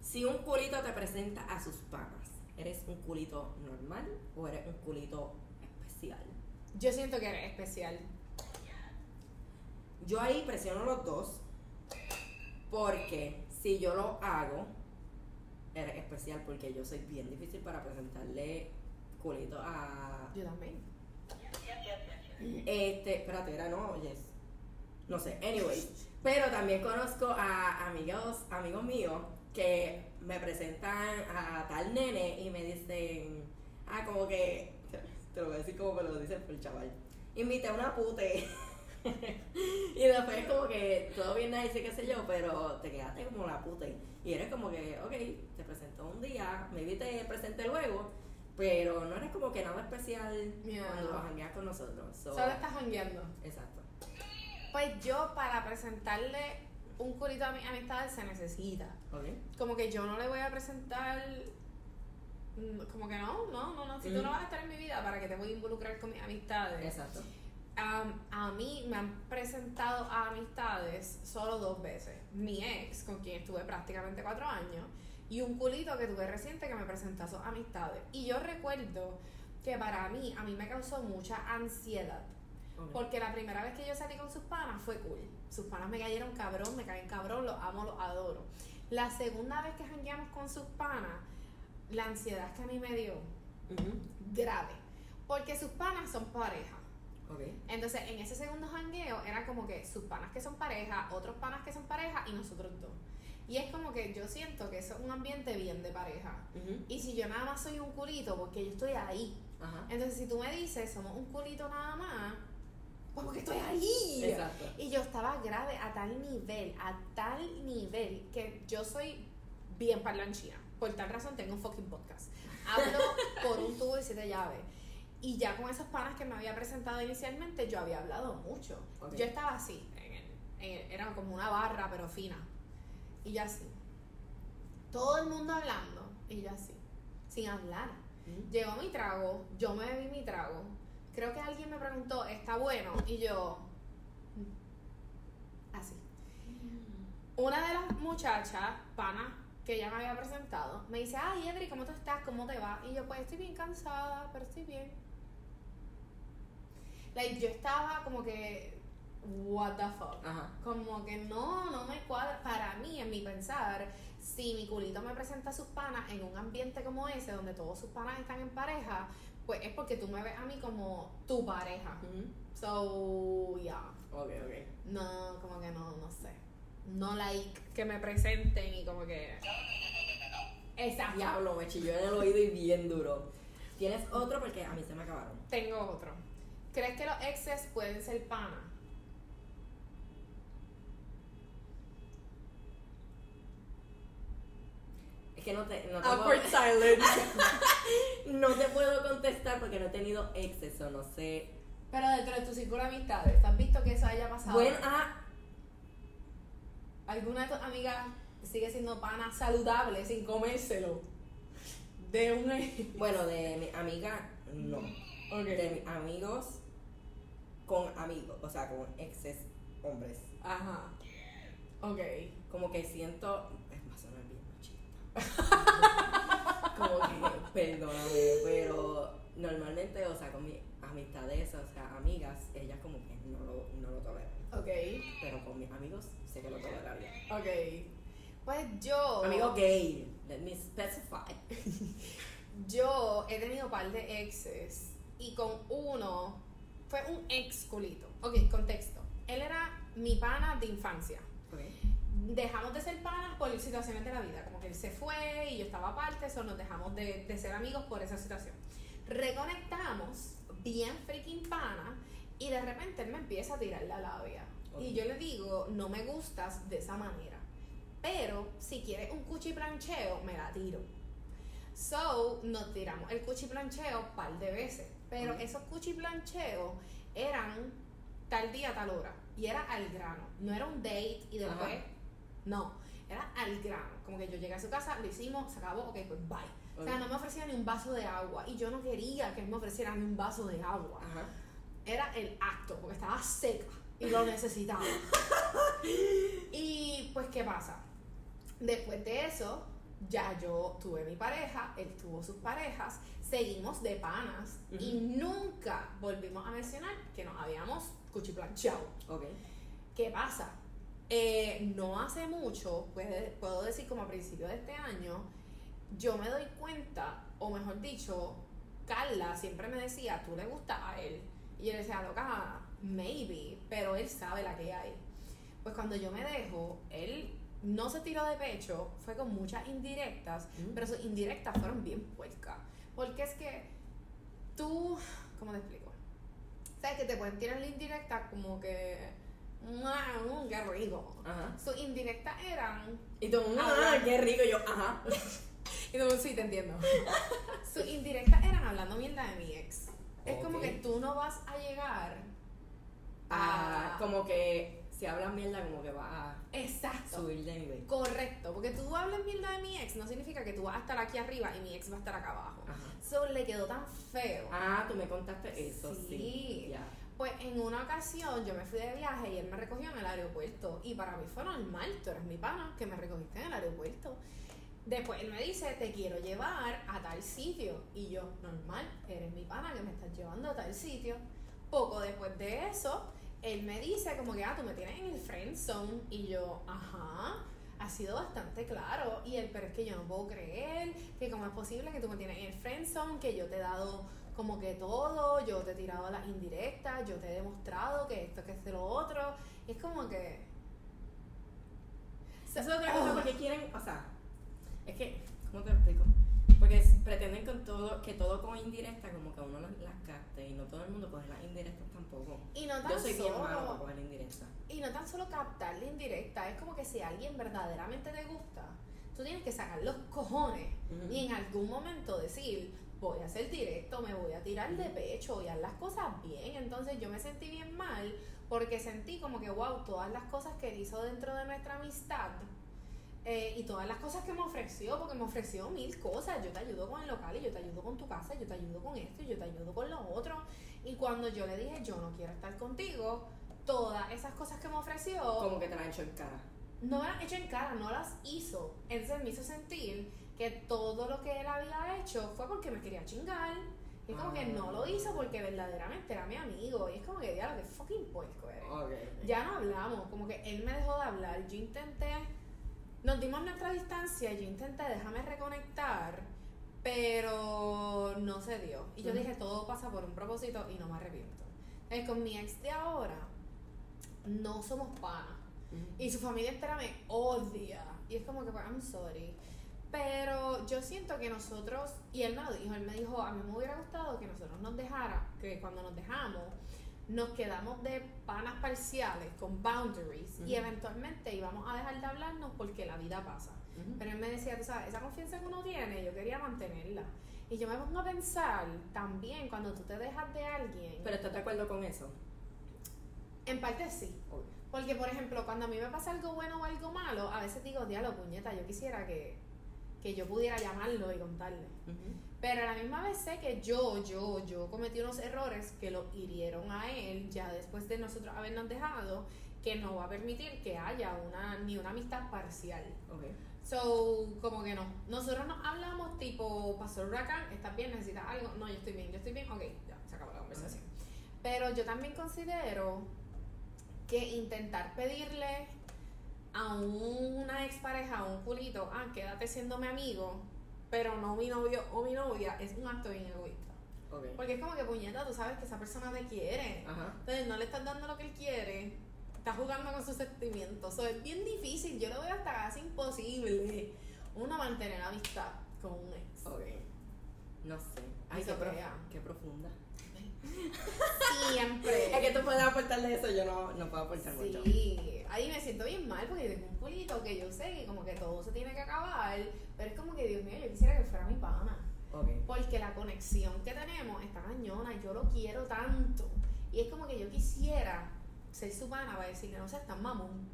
Si un culito te presenta a sus panas, ¿eres un culito normal o eres un culito especial? Yo siento que eres especial. Yo ahí presiono los dos porque si yo lo hago, eres especial porque yo soy bien difícil para presentarle culito a... Yo también. Este, espérate, era no, yes. No sé, anyway. Pero también conozco a amigos, amigos míos que me presentan a tal nene y me dicen, ah, como que, te lo voy a decir como me lo dicen por el chaval. Invité a una pute. y después como que todo bien nice qué sé yo, pero te quedaste como la pute. Y eres como que, ok, te presentó un día, maybe te presenté luego, pero no eres como que nada especial Yeah. cuando jangueas con nosotros. So, Solo estás jangueando. Exacto. Pues yo, para presentarle un culito a mis amistades, se necesita. Como que yo no le voy a presentar. mm, Como que no, no, no, no. Si tú Ujú. no vas a estar en mi vida, ¿para que te voy a involucrar con mis amistades? Exacto. A mí me han presentado a amistades solo dos veces. Mi ex, con quien estuve prácticamente cuatro años, y un culito que tuve reciente que me presentó a sus amistades. Y yo recuerdo que para mí, a mí me causó mucha ansiedad. Porque la primera vez que yo salí con sus panas fue cool. Sus panas me cayeron cabrón, me caen cabrón, los amo, los adoro. La segunda vez que jangueamos con sus panas, la ansiedad que a mí me dio, grave. Porque sus panas son pareja. Entonces, en ese segundo jangueo era como que sus panas que son pareja, otros panas que son pareja y nosotros dos. Y es como que yo siento que eso es un ambiente bien de pareja. Y si yo nada más soy un culito, porque yo estoy ahí. Entonces, si tú me dices, somos un culito nada más, porque estoy ahí. Exacto. Y yo estaba grave a tal nivel, a tal nivel, que yo soy bien parlanchina. Por tal razón tengo un fucking podcast. Hablo por un tubo y siete llaves. Y ya con esos panas que me había presentado inicialmente, yo había hablado mucho. Yo estaba así, en el- en el- era como una barra, pero fina. Y yo así. Todo el mundo hablando, y yo así, sin hablar. Ujú. Llegó mi trago, yo me bebí mi trago. Creo que alguien me preguntó, ¿está bueno? Y yo, así. Una de las muchachas, pana, que ya me había presentado, me dice, ay, Edri, ¿cómo tú estás? ¿Cómo te va? Y yo, pues estoy bien cansada, pero estoy bien. Like, yo estaba como que, what the fuck. Ajá. Como que no, no me cuadra. Para mí, en mi pensar, si mi culito me presenta a sus panas en un ambiente como ese, donde todos sus panas están en pareja, pues es porque tú me ves a mí como tu pareja. So, yeah. Ok, ok. No, como que no, no sé. No like que me presenten y como que. Exacto. Diablo, me chilló en el oído y bien duro. ¿Tienes otro? Porque a mí se me acabaron. Tengo otro. ¿Crees que los exes pueden ser pana? Que no te, no te, Awkward puedo, silence. no te puedo contestar porque no he tenido exceso, no sé. Pero dentro de tu círculo de amistades, ¿te has visto que eso haya pasado? Bueno, ah, ¿Alguna de tus amigas sigue siendo pana saludable sin comérselo? De un ex. bueno, de mi amiga, no. De mis amigos con amigos, o sea, con exes hombres. Ajá. Ok. Como que siento. Es más, suena bien machista. como que, perdóname, pero normalmente, o sea, con mis amistades, o sea, amigas, ellas como que no lo, no lo toleran. Ok. Pero con mis amigos sé que lo toleraría. Ok. Pues yo. Amigo gay, let me specify. Yo he tenido un par de exes y con uno fue un ex culito. Ok, contexto. Él era mi pana de infancia. Okay. Dejamos de ser panas por situaciones de la vida. Como que él se fue y yo estaba aparte, eso nos dejamos de, de ser amigos por esa situación. Reconectamos, bien freaking pana, y de repente él me empieza a tirar la labia. Y yo le digo, no me gustas de esa manera. Pero si quieres un cuchiplancheo, me la tiro. So, nos tiramos el cuchiplancheo un par de veces. Pero Ok. esos cuchiplancheos eran tal día, tal hora. Y era al grano. No era un date y después. Ajá. No. Era al grano. Como que yo llegué a su casa, lo hicimos, se acabó, ok, pues bye. O sea, no me ofrecía ni un vaso de agua. Y yo no quería que él me ofreciera ni un vaso de agua Ajá. era el acto, porque estaba seca y lo necesitaba. y pues, ¿qué pasa? Después de eso, ya yo tuve mi pareja, él tuvo sus parejas, seguimos de panas y nunca volvimos a mencionar que nos habíamos cuchiplanchado. Ok. ¿Qué pasa? Eh, no hace mucho, puede- puedo decir como a principios de este año, yo me doy cuenta, o mejor dicho, Carla siempre me decía, tú le gustas a él. Y yo le decía, loca, maybe, pero él sabe la que hay. Pues cuando yo me dejo, él no se tiró de pecho, fue con muchas indirectas, Mm. pero sus indirectas fueron bien puercas. Porque es que tú, ¿cómo te explico? ¿Sabes que te pueden tirar la indirecta como que, "Mua, mm, qué rico? Ajá. Sus indirectas eran Y tú, Habla. ah, qué rico. Yo, ajá. Y tú, sí, te entiendo. Sus indirectas eran hablando mierda de mi ex. Es como que tú no vas a llegar Ah, a... como que si hablas mierda, como que va a Exacto. subir de nivel. Correcto. Porque tú hables mierda de mi ex no significa que tú vas a estar aquí arriba y mi ex va a estar acá abajo. Ajá. So, le quedó tan feo. Ah, tú me contaste eso, sí. Sí. Ya. Pues en una ocasión yo me fui de viaje y él me recogió en el aeropuerto. Y para mí fue normal, tú eres mi pana, que me recogiste en el aeropuerto. Después él me dice, te quiero llevar a tal sitio. Y yo, normal, eres mi pana que me estás llevando a tal sitio. Poco después de eso, él me dice como que, ah, tú me tienes en el friend zone. Y yo, ajá, ha sido bastante claro. Y él, pero es que yo no puedo creer que cómo es posible que tú me tienes en el friend zone, que yo te he dado como que todo, yo te he tirado las indirectas, yo te he demostrado que esto, que esto, lo otro. Y es como que... Eso es otra cosa porque quieren, o sea, es que, ¿cómo te lo explico? Porque pretenden con todo, que todo con indirecta, como que uno las, las capte y no todo el mundo coge las indirectas tampoco. Y no tan Yo soy bien malo para solo, coger indirectas. y no tan solo captar la indirecta, es como que si alguien verdaderamente te gusta, tú tienes que sacar los cojones y en algún momento decir, voy a ser directo, me voy a tirar de pecho, voy a hacer las cosas bien. Entonces yo me sentí bien mal porque sentí como que, wow, todas las cosas que él hizo dentro de nuestra amistad eh, y todas las cosas que me ofreció, porque me ofreció mil cosas. Yo te ayudo con el local y yo te ayudo con tu casa, yo te ayudo con esto y yo te ayudo con lo otro. Y cuando yo le dije, yo no quiero estar contigo, todas esas cosas que me ofreció Como que te la han hecho en cara. no me las hecho en cara, no las hizo. Entonces me hizo sentir que todo lo que él había hecho fue porque me quería chingar. Y es como que no lo hizo porque verdaderamente era mi amigo. Y es como que, diablo, que fucking puerco eres. Ok. Ya no hablamos, como que él me dejó de hablar. Yo intenté, nos dimos nuestra distancia, yo intenté déjame reconectar, pero no se dio. Y yo dije, todo pasa por un propósito y no me arrepiento. Entonces, con mi ex de ahora, no somos panas. Y su familia entera me odia. Y es como que, pues, I'm sorry. Pero yo siento que nosotros, y él me lo dijo, él me dijo, a mí me hubiera gustado que nosotros nos dejara, que cuando nos dejamos, nos quedamos de panas parciales con boundaries y eventualmente íbamos a dejar de hablarnos porque la vida pasa. Pero él me decía, tú sabes, esa confianza que uno tiene, yo quería mantenerla. Y yo me pongo a pensar también cuando tú te dejas de alguien, Pero estás de acuerdo con eso. en parte sí. Porque, por ejemplo, cuando a mí me pasa algo bueno o algo malo, a veces digo, diablo, puñeta, yo quisiera que, que yo pudiera llamarlo y contarle. Pero a la misma vez sé que yo, yo, yo cometí unos errores que lo hirieron a él ya después de nosotros habernos dejado, que no va a permitir que haya una ni una amistad parcial. Ok. So, como que no. Nosotros nos hablamos tipo, pasó el huracán, ¿estás bien? ¿Necesitas algo? No, yo estoy bien, yo estoy bien. Ok, ya, se acabó la conversación. Pero yo también considero que intentar pedirle a una expareja, a un culito, ah, quédate siendo mi amigo, pero no mi novio o mi novia, es un acto bien egoísta. Porque es como que, puñeta, tú sabes que esa persona te quiere. Ajá. Entonces no le estás dando lo que él quiere, estás jugando con sus sentimientos. So, es bien difícil, yo lo veo hasta casi imposible uno mantener amistad con un ex. Ok. No sé. Ay, qué, prof- qué profunda. Siempre. Es que tú puedes aportarle eso, yo no, no puedo aportar mucho. Sí, ahí me siento bien mal porque tengo un culito que yo sé que como que todo se tiene que acabar, pero es como que Dios mío, yo quisiera que fuera mi pana. Ok. Porque la conexión que tenemos está cañona, yo lo quiero tanto. Y es como que yo quisiera ser su pana para decirle, no seas tan mamón.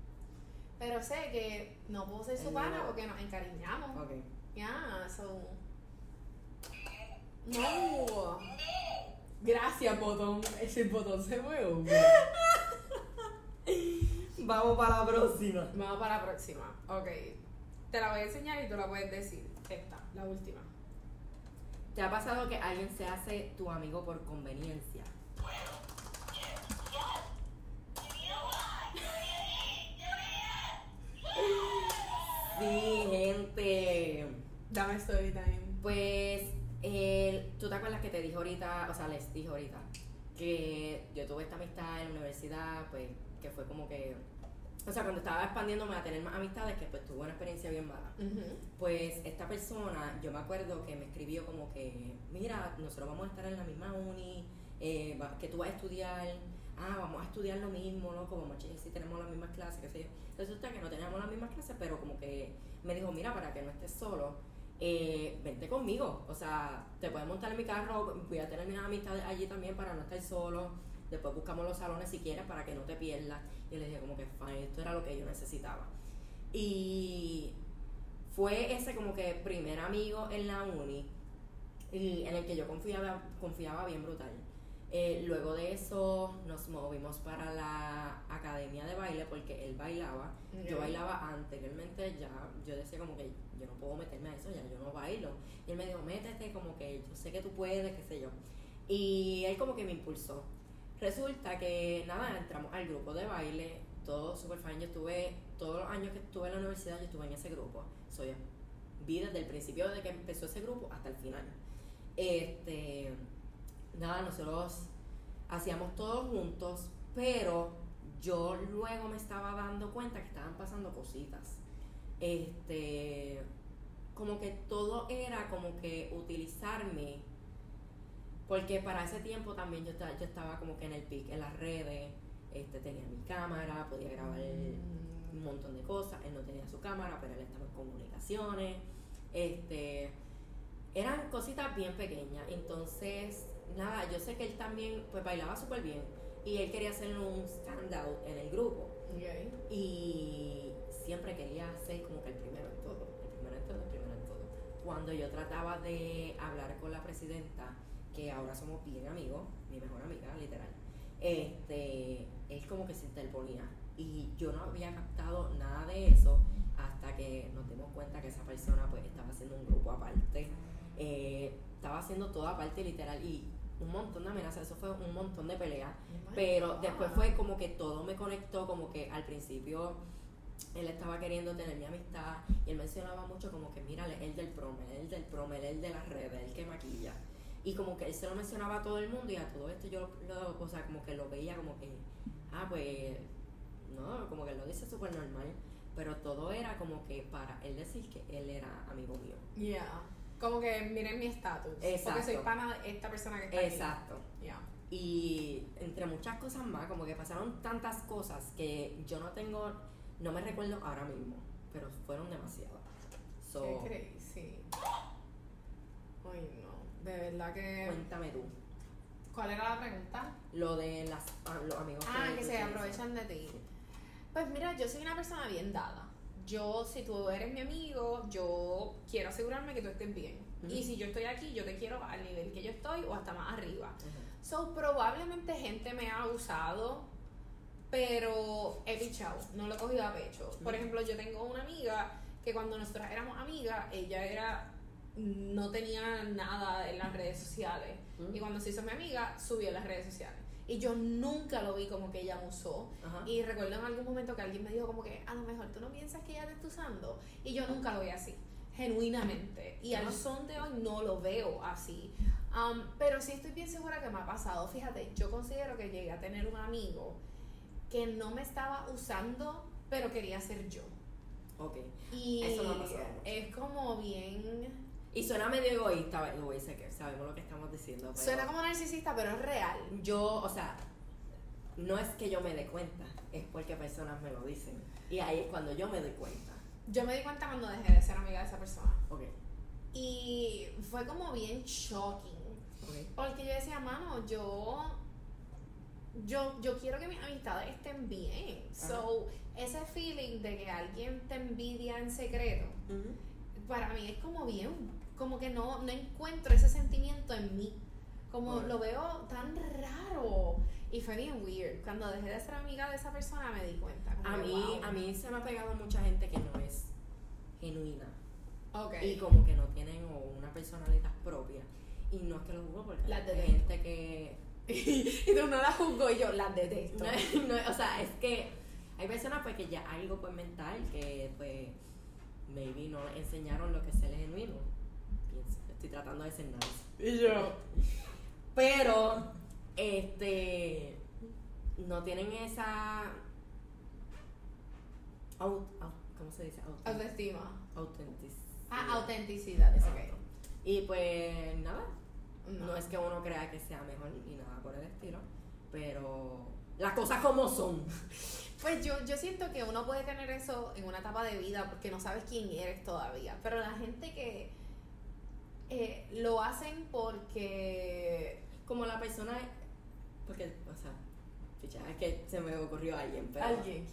Pero sé que no puedo ser su pana porque nos encariñamos. Ok. Ya, so. No. Gracias, botón. Ese botón se mueve. Vamos para la próxima. Vamos para la próxima. Ok. Te la voy a enseñar y tú la puedes decir. Esta, la última. ¿Te ha pasado que alguien se hace tu amigo por conveniencia? Sí, gente. Dame story time. Pues, el- tú te acuerdas que te dije ahorita, o sea, les dije ahorita, que yo tuve esta amistad en la universidad, pues, que fue como que, o sea, cuando estaba expandiéndome a tener más amistades, que pues tuve una experiencia bien mala. Pues esta persona, yo me acuerdo que me escribió como que, mira, nosotros vamos a estar en la misma uni, eh, que tú vas a estudiar, ah, vamos a estudiar lo mismo, ¿no? Como si tenemos las mismas clases, qué sé yo. Resulta que no teníamos las mismas clases, pero como que me dijo, mira, para que no estés solo, eh, vente conmigo, o sea, te puedes montar en mi carro, voy a tener mis amistades allí también para no estar solo. Después buscamos los salones si quieres para que no te pierdas. Y le dije como que, fine, esto era lo que yo necesitaba. Y fue ese como que primer amigo en la uni y en el que yo confiaba, confiaba bien brutal. Eh, luego de eso nos movimos para la academia de baile porque él bailaba. Yo bailaba anteriormente, ya yo decía como que yo no puedo meterme a eso, ya yo no bailo. Y él me dijo, métete, como que yo sé que tú puedes, qué sé yo. Y él como que me impulsó. Resulta que nada, entramos al grupo de baile, todo super fan. Yo estuve, todos los años que estuve en la universidad, yo estuve en ese grupo. Soy vi desde el principio de que empezó ese grupo hasta el final. Este, nada, nosotros hacíamos todos juntos, pero yo luego me estaba dando cuenta que estaban pasando cositas. Este, como que todo era como que utilizarme, porque para ese tiempo también yo, yo estaba como que en el pic, en las redes, este, tenía mi cámara, podía grabar Mm. un montón de cosas. Él no tenía su cámara, pero él estaba en comunicaciones. Este, eran cositas bien pequeñas. Entonces, nada, yo sé que él también pues bailaba súper bien y él quería hacer un standout en el grupo y siempre quería ser como que el primero en todo, el primero en todo, el primero en todo. Cuando yo trataba de hablar con la presidenta, que ahora somos bien amigos, mi mejor amiga, literal, este, él como que se interponía. Y yo no había captado nada de eso hasta que nos dimos cuenta que esa persona pues estaba haciendo un grupo aparte, eh, estaba haciendo todo aparte literal y un montón de amenazas, eso fue un montón de peleas. Pero después fue como que todo me conectó, como que al principio él estaba queriendo tener mi amistad y él mencionaba mucho como que mira, el del prom, él es el del prom, él es el de las redes, el que maquilla. Y como que él se lo mencionaba a todo el mundo y a todo esto yo lo, o sea, como que lo veía como que, ah, pues, no, como que él lo dice súper normal. pero todo era como que para él decir que él era amigo mío. Yeah. Como que miren mi estatus. Porque soy pana de esta persona que está aquí. Exacto. Yeah. Y entre muchas cosas más, como que pasaron tantas cosas que yo no tengo, no me recuerdo ahora mismo, pero fueron demasiadas. So, Qué crazy. Ay, no. De verdad que. cuéntame tú. ¿Cuál era la pregunta? Lo de las, ah, los amigos Ah, que se aprovechan de ti. Pues mira, yo soy una persona bien dada. Yo, si tú eres mi amigo, yo quiero asegurarme que tú estés bien. Y si yo estoy aquí, yo te quiero al nivel que yo estoy o hasta más arriba. So, probablemente gente me ha usado, pero he pichado, no lo he cogido a pecho. Por ejemplo, yo tengo una amiga que cuando nosotras éramos amigas, ella era no tenía nada en las redes sociales. Y cuando se hizo mi amiga, subió a las redes sociales. Y yo nunca lo vi como que ella me usó. Ajá. Y recuerdo en algún momento que alguien me dijo como que a lo mejor tú no piensas que ella te está usando. Y yo nunca lo vi así, genuinamente. Y al son de hoy no lo veo así. Um, pero sí estoy bien segura que me ha pasado. Fíjate, yo considero que llegué a tener un amigo que no me estaba usando, pero quería ser yo. Ok. Y Eso ha pasado mucho. es como bien... Y suena medio egoísta, the way, sé que sabemos lo que estamos diciendo. Pero Suena como narcisista, pero es real. Yo, o sea, no es que yo me dé cuenta, es porque personas me lo dicen. Y ahí es cuando yo me doy cuenta. Yo me di cuenta cuando dejé de ser amiga de esa persona. Ok. Y fue como bien shocking. Ok. Porque yo decía, mano, yo. Yo, yo quiero que mis amistades estén bien. So, ese feeling de que alguien te envidia en secreto, para mí es como bien. Como que no, no encuentro ese sentimiento en mí. Como lo veo tan raro. Y fue bien weird. Cuando dejé de ser amiga de esa persona me di cuenta. como A que, mí, wow. a mí se me ha pegado mucha gente que no es genuina. Ok. Y como que no tienen una personalidad propia. Y no es que lo juzgo porque detesto. gente que y tú no la juzgo y yo las detesto. No, no o sea, es que hay personas pues que ya algo pues mental que pues maybe no enseñaron lo que es ser genuino. Pienso, estoy tratando de ser nice. Y yo. Pero, este, no tienen esa, au- au- ¿cómo se dice? Autent- Autoestima. autenticidad. Ah, autenticidad. Es Exacto. Y pues nada, No. es que uno crea que sea mejor ni nada por el estilo, pero las cosas como son. Pues yo, yo siento que uno puede tener eso en una etapa de vida porque no sabes quién eres todavía. Pero la gente que eh, lo hacen porque. como la persona porque o sea ficha, es que se me ocurrió alguien pero Alguien.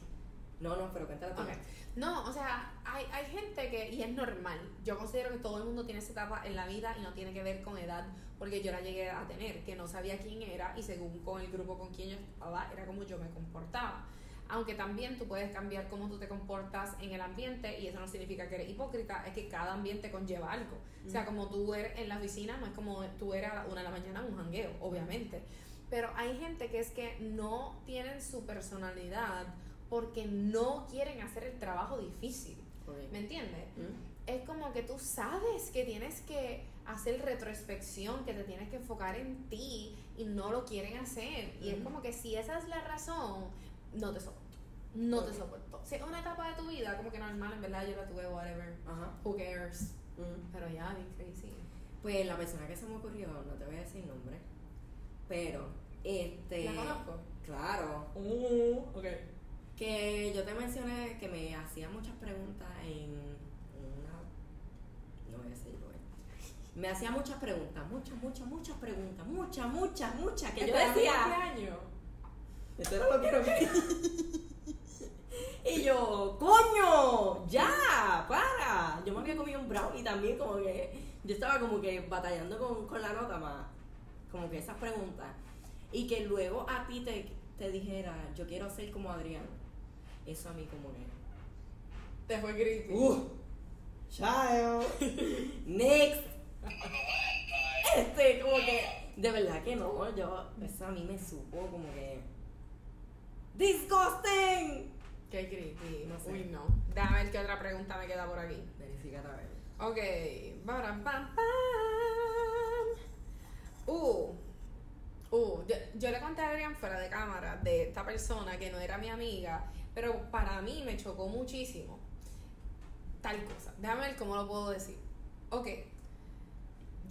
No no pero cuéntala tú Ok. No, o sea, hay, hay gente que, y es normal, yo considero que todo el mundo tiene esa etapa en la vida y no tiene que ver con edad, porque yo la llegué a tener, que no sabía quién era y según con el grupo con quien yo estaba, era como yo me comportaba. Aunque también tú puedes cambiar cómo tú te comportas en el ambiente y eso no significa que eres hipócrita, es que cada ambiente conlleva algo. O sea, como tú eres en la oficina, no es como tú a la una de la mañana en un jangueo, obviamente. Pero hay gente que es que no tienen su personalidad porque no quieren hacer el trabajo difícil. Ok. ¿Me entiendes? ¿Mm? Es como que tú sabes que tienes que hacer retrospección, que te tienes que enfocar en ti y no lo quieren hacer. Y es Ujú. como que si esa es la razón, no te soporto. No Ok. te soporto. Si es una etapa de tu vida, como que normal, en verdad yo la tuve, whatever. Ajá. Who cares? Mm. Pero ya, bien crazy. pues la persona que se me ocurrió no te voy a decir nombre pero este ¿La conozco? claro Uh, ok. Que yo te mencioné que me hacía muchas preguntas en una no voy a decirlo me hacía muchas preguntas muchas muchas muchas preguntas muchas muchas muchas que yo decía año? Eso era lo que no quería. Y yo, coño, ya, para. Yo me había comido un brownie también, como que yo estaba como que batallando con, con la nota más, como que esas preguntas. Y que luego a ti te, te dijera, yo quiero ser como Adrián. Eso a mí como que... Te fue creepy. Uh, child. Next. Este, como que, de verdad que no, yo, eso a mí me supo como que... Disgusting. Qué creepy. No sé. Uy, no. Déjame ver qué otra pregunta me queda por aquí. Verifica otra vez. Ok. Baram, pam, pam. Uh. Uh, yo, yo le conté a Adrián fuera de cámara de esta persona que no era mi amiga, Pero para mí me chocó muchísimo tal cosa. Déjame ver cómo lo puedo decir. Ok.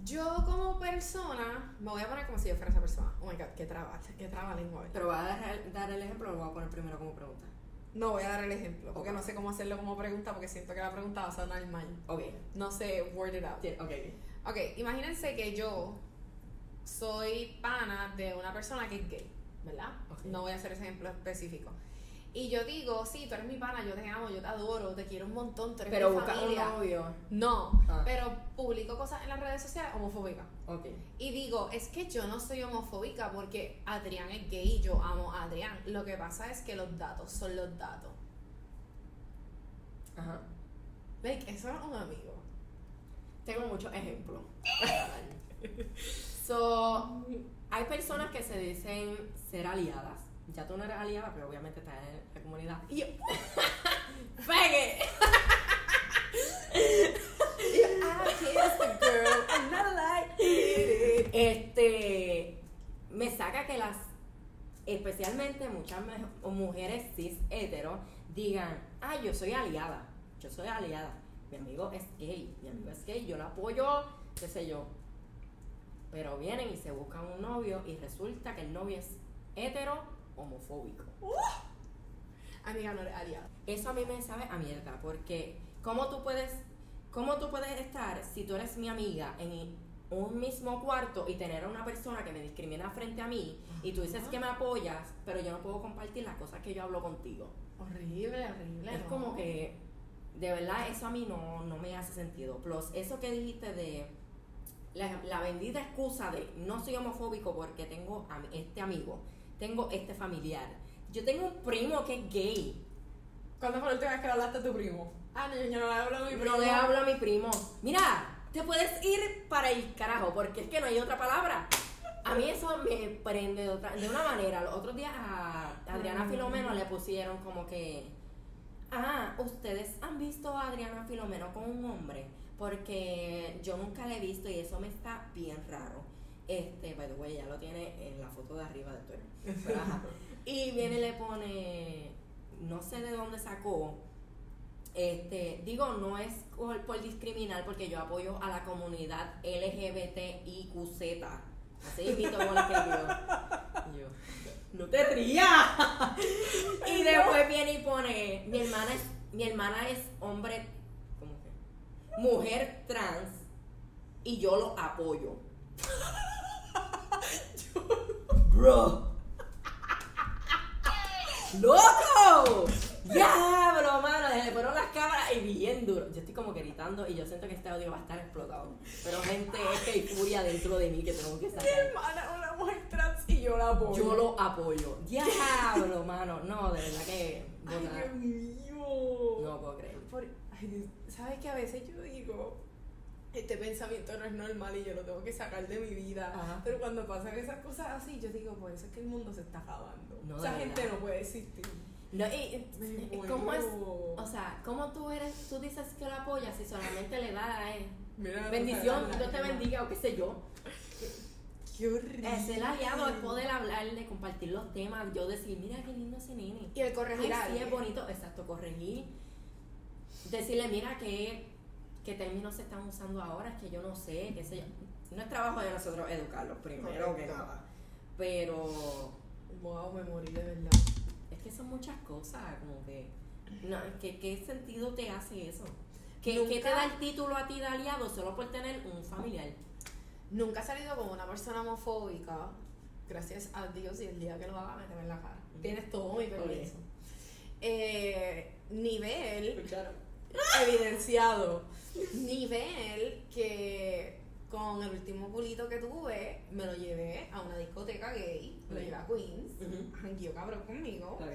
Yo como persona, me voy a poner como si yo fuera esa persona. Oh my god, qué traba, qué traba lengua. Pero va a dar, dar el ejemplo o lo voy a poner primero como pregunta. No voy a dar el ejemplo, porque no sé cómo hacerlo como pregunta, porque siento que la pregunta va a sonar mal. Ok. No sé, word it out. Sí, Ok. Ok, imagínense que yo soy pana de una persona que es gay, ¿verdad? No voy a hacer ese ejemplo específico. Y yo digo, sí, tú eres mi pana, yo te amo, yo te adoro, te quiero un montón, tú eres Pero mi familia. novio. No, Ah. pero publico cosas en las redes sociales homofóbicas. Ok. Y digo, es que yo no soy homofóbica porque Adrián es gay y yo amo a Adrián. Lo que pasa es que los datos son los datos. Ajá. Like, eso es un amigo. Tengo muchos ejemplos. so, hay personas que se dicen ser aliadas. Ya tú no eres aliada, pero obviamente estás en la comunidad. Y yo, ¡Pegue! Este, me saca que las, especialmente muchas mujeres cis hetero, digan, ah, yo soy aliada, yo soy aliada. Mi amigo es gay, mi amigo es gay, yo lo apoyo, qué sé yo. Pero vienen y se buscan un novio y resulta que el novio es hetero homofóbico. Amiga, no eres aliada. Eso a mí me sabe a mierda, porque ¿cómo tú puedes, cómo tú puedes estar si tú eres mi amiga en un mismo cuarto y tener a una persona que me discrimina frente a mí y tú dices que me apoyas, pero yo no puedo compartir las cosas que yo hablo contigo? Horrible, horrible. Es no. como que, de verdad, eso a mí no, no me hace sentido. Plus, eso que dijiste de la, la bendita excusa de no soy homofóbico porque tengo a este amigo, tengo este familiar. Yo tengo un primo que es gay. ¿Cuándo fue la última vez que le hablaste a tu primo? Ah, no, yo no le hablo a mi primo. No le hablo a mi primo. Mira, te puedes ir para el carajo, porque es que no hay otra palabra. A mí eso me prende de, otra- de una manera. Los otros días a Adriana. Filomeno le pusieron como que. Ah, ustedes han visto a Adriana Filomeno con un hombre. Porque yo nunca la he visto y eso me está bien raro. Este, by the way, ya lo tiene en la foto de arriba de Twitter. Pero, ajá. Y viene y le pone, no sé de dónde sacó, este, digo, no es por, por discriminar porque yo apoyo a la comunidad LGBTIQZ. Así mismo como lo escribió. Y yo, no te rías. y después viene y pone, mi hermana es, mi hermana es hombre, ¿cómo que? Mujer trans y yo lo apoyo. Bro. ¡Loco! ¡Diablo, mano! Se le fueron las cámaras y bien duro. Yo estoy como que gritando y yo siento que este audio va a estar explotado. Pero gente, es que hay furia dentro de mí que tengo que Mi sacar. hermana es una mujer trans y yo la apoyo. Yo lo apoyo. ¡Diablo, mano! No, de verdad que... Ay. Dios mío. No puedo creer. Por- ay, ¿Sabes que a veces yo digo, este pensamiento no es normal y yo lo tengo que sacar de mi vida? Ajá. Pero cuando pasan esas cosas así, yo digo, por eso es que el mundo se está acabando. No, Esa de gente verdad. no puede existir. No, y, Me ¿Cómo es? O sea, ¿cómo tú eres? Tú dices que lo apoyas y solamente le das a él. Mira, Bendición, o sea, Dios te bendiga o qué sé yo. Qué horrible. Es el aliado, es poder hablarle, compartir los temas, yo decir, mira qué lindo ese nene. Y el corregir Ay, sí, es bonito, exacto, corregir. Decirle, mira qué, qué términos se están usando ahora, es que yo no sé, qué sé yo. No es trabajo de nosotros educarlos primero que nada. Pero Wow, me morí de verdad. es que son muchas cosas, como que. No, ¿qué, ¿Qué sentido te hace eso? ¿Qué, qué te da el título a ti de aliado solo por tener un familiar? Nunca he salido con una persona homofóbica. Gracias a Dios y el día que lo haga, méteme en la cara. Tienes todo mi permiso. Eh, nivel ¿Escucharon? evidenciado. Nivel que con el último culito que tuve, me lo llevé a una discoteca gay, lo Ok. llevé a Queens, jangueó cabrón conmigo, Ok.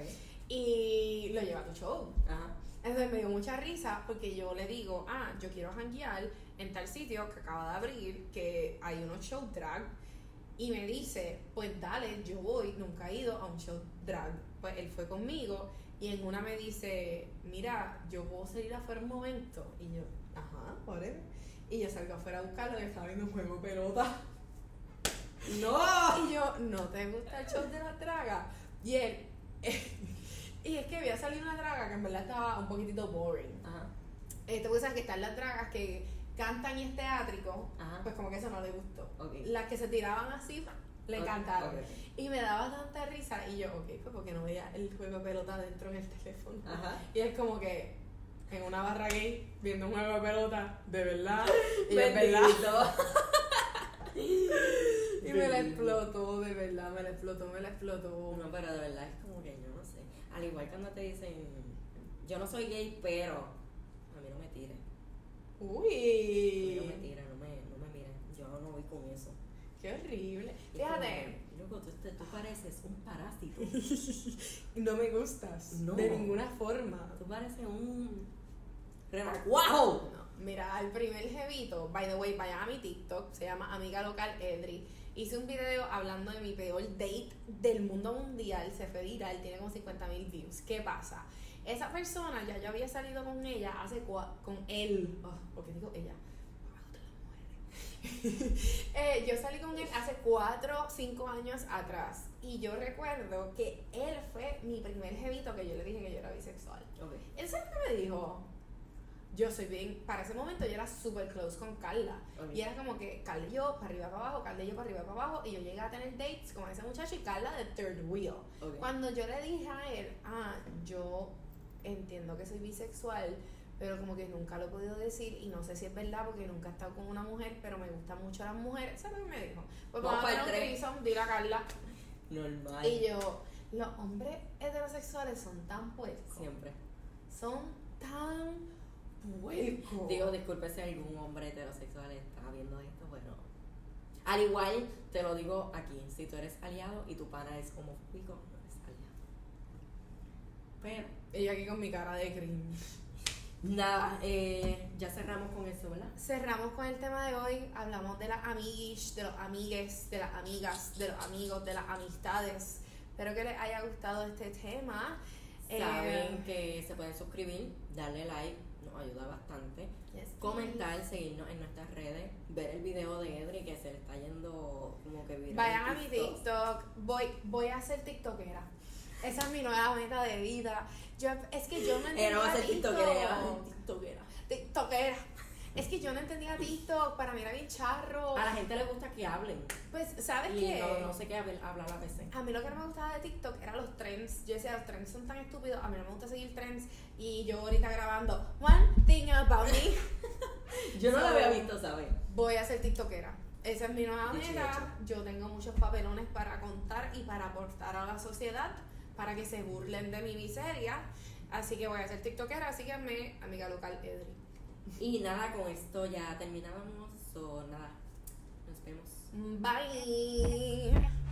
y lo llevé a tu show. Ajá. Entonces me dio mucha risa porque yo le digo, ah, yo quiero janguear en tal sitio que acaba de abrir, que hay unos show drag. Y me dice, pues dale, yo voy, nunca he ido a un show drag. Pues él fue conmigo y en una me dice, mira, yo puedo salir afuera un momento. Y yo, ajá, whatever. Y yo salgo afuera a buscarlo y estaba viendo un juego de pelota. ¡No! Y yo, ¿no te gusta el show de la draga? Y él, Y es que había salido una draga que en verdad estaba un poquitito boring. Ajá. Este, pues sabes que están las dragas que cantan y es teátrico, Ajá. pues como que eso no le gustó. Ok. Las que se tiraban así, le Ok, encantaron. ok, ok. Y me daba tanta risa y yo, ok, pues porque no veía el juego de pelota dentro en el teléfono. Ajá. Y es como que en una barra gay viendo un juego de pelota, de verdad. Y es verdad. Y me la explotó, de verdad, me la explotó, me la explotó. No, pero de verdad es como que yo no sé. Al igual cuando te dicen, yo no soy gay, pero a mí no me tires. A mí no me Uy, tires, no me, no me mires. Yo no voy con eso. qué horrible. Y Fíjate, como, Loco, tú, tú pareces un parásito. no me gustas No. de ninguna forma. Tú pareces un renacuajo. No, mira, el primer jevito, by the way, vayan a mi TikTok, se llama Amiga Local Edri. Hice un video hablando de mi peor date del mundo mundial, se fue viral, tiene como 50 mil views. ¿Qué pasa? Esa persona, ya yo había salido con ella hace con él, oh, porque digo ella. Eh, yo salí con él hace 4 o 5 años atrás y yo recuerdo que él fue mi primer jevito que yo le dije que yo era bisexual. Ok. Él sabe que me dijo, yo soy bien, para ese momento yo era super close con Carla. Y era como que Carla y yo para arriba para abajo, Carla y yo para arriba para abajo. Y yo llegué a tener dates con ese muchacho y Carla de third wheel. Cuando yo le dije a él, ah, yo entiendo que soy bisexual, pero como que nunca lo he podido decir y no sé si es verdad porque nunca he estado con una mujer, pero me gustan mucho las mujeres. ¿Sabes lo que me dijo? Pues Vamos a un dile a Carla. Normal. Y yo, los hombres heterosexuales son tan puercos Siempre. son tan Digo, disculpe si algún hombre heterosexual está viendo esto, bueno. Al igual, te lo digo aquí, si tú eres aliado y tu pana es homofóbico, no eres aliado. Pero, yo aquí con mi cara de cringe. nada, eh, ya cerramos con eso, ¿verdad? Cerramos con el tema de hoy. Hablamos de las amiguis, de los amigues, de las amigas, de los amigos, de las amistades. Espero que les haya gustado este tema. Eh, Saben que se pueden suscribir, darle like, nos ayuda bastante. yes, Comentar, seguirnos en nuestras redes, ver el video de Edri que se le está yendo como que viral. Vayan a mi TikTok. Voy, voy a ser TikTokera. Esa es mi nueva meta de vida. Yo, es que yo no no va a ser TikTok. tiktokera, tiktokera. TikTokera. Es que yo no entendía TikTok. Para mí era bien charro. A la gente le gusta que hablen. Pues, ¿sabes Y qué? no, no sé qué habl- hablar a veces. A mí lo que no me gustaba de TikTok eran los trends. Yo decía, los trends son tan estúpidos. A mí no me gusta seguir trends. Y yo ahorita grabando One Thing About Me. Yo no So- la había visto, ¿sabes? Voy a ser TikTokera. Esa es mi nueva meta. Yo tengo muchos papelones para contar y para aportar a la sociedad para que se burlen de mi miseria. Así que voy a ser TikTokera. Síganme, amiga local Edri. Y nada, con esto ya terminábamos. O nada, nos vemos. Bye.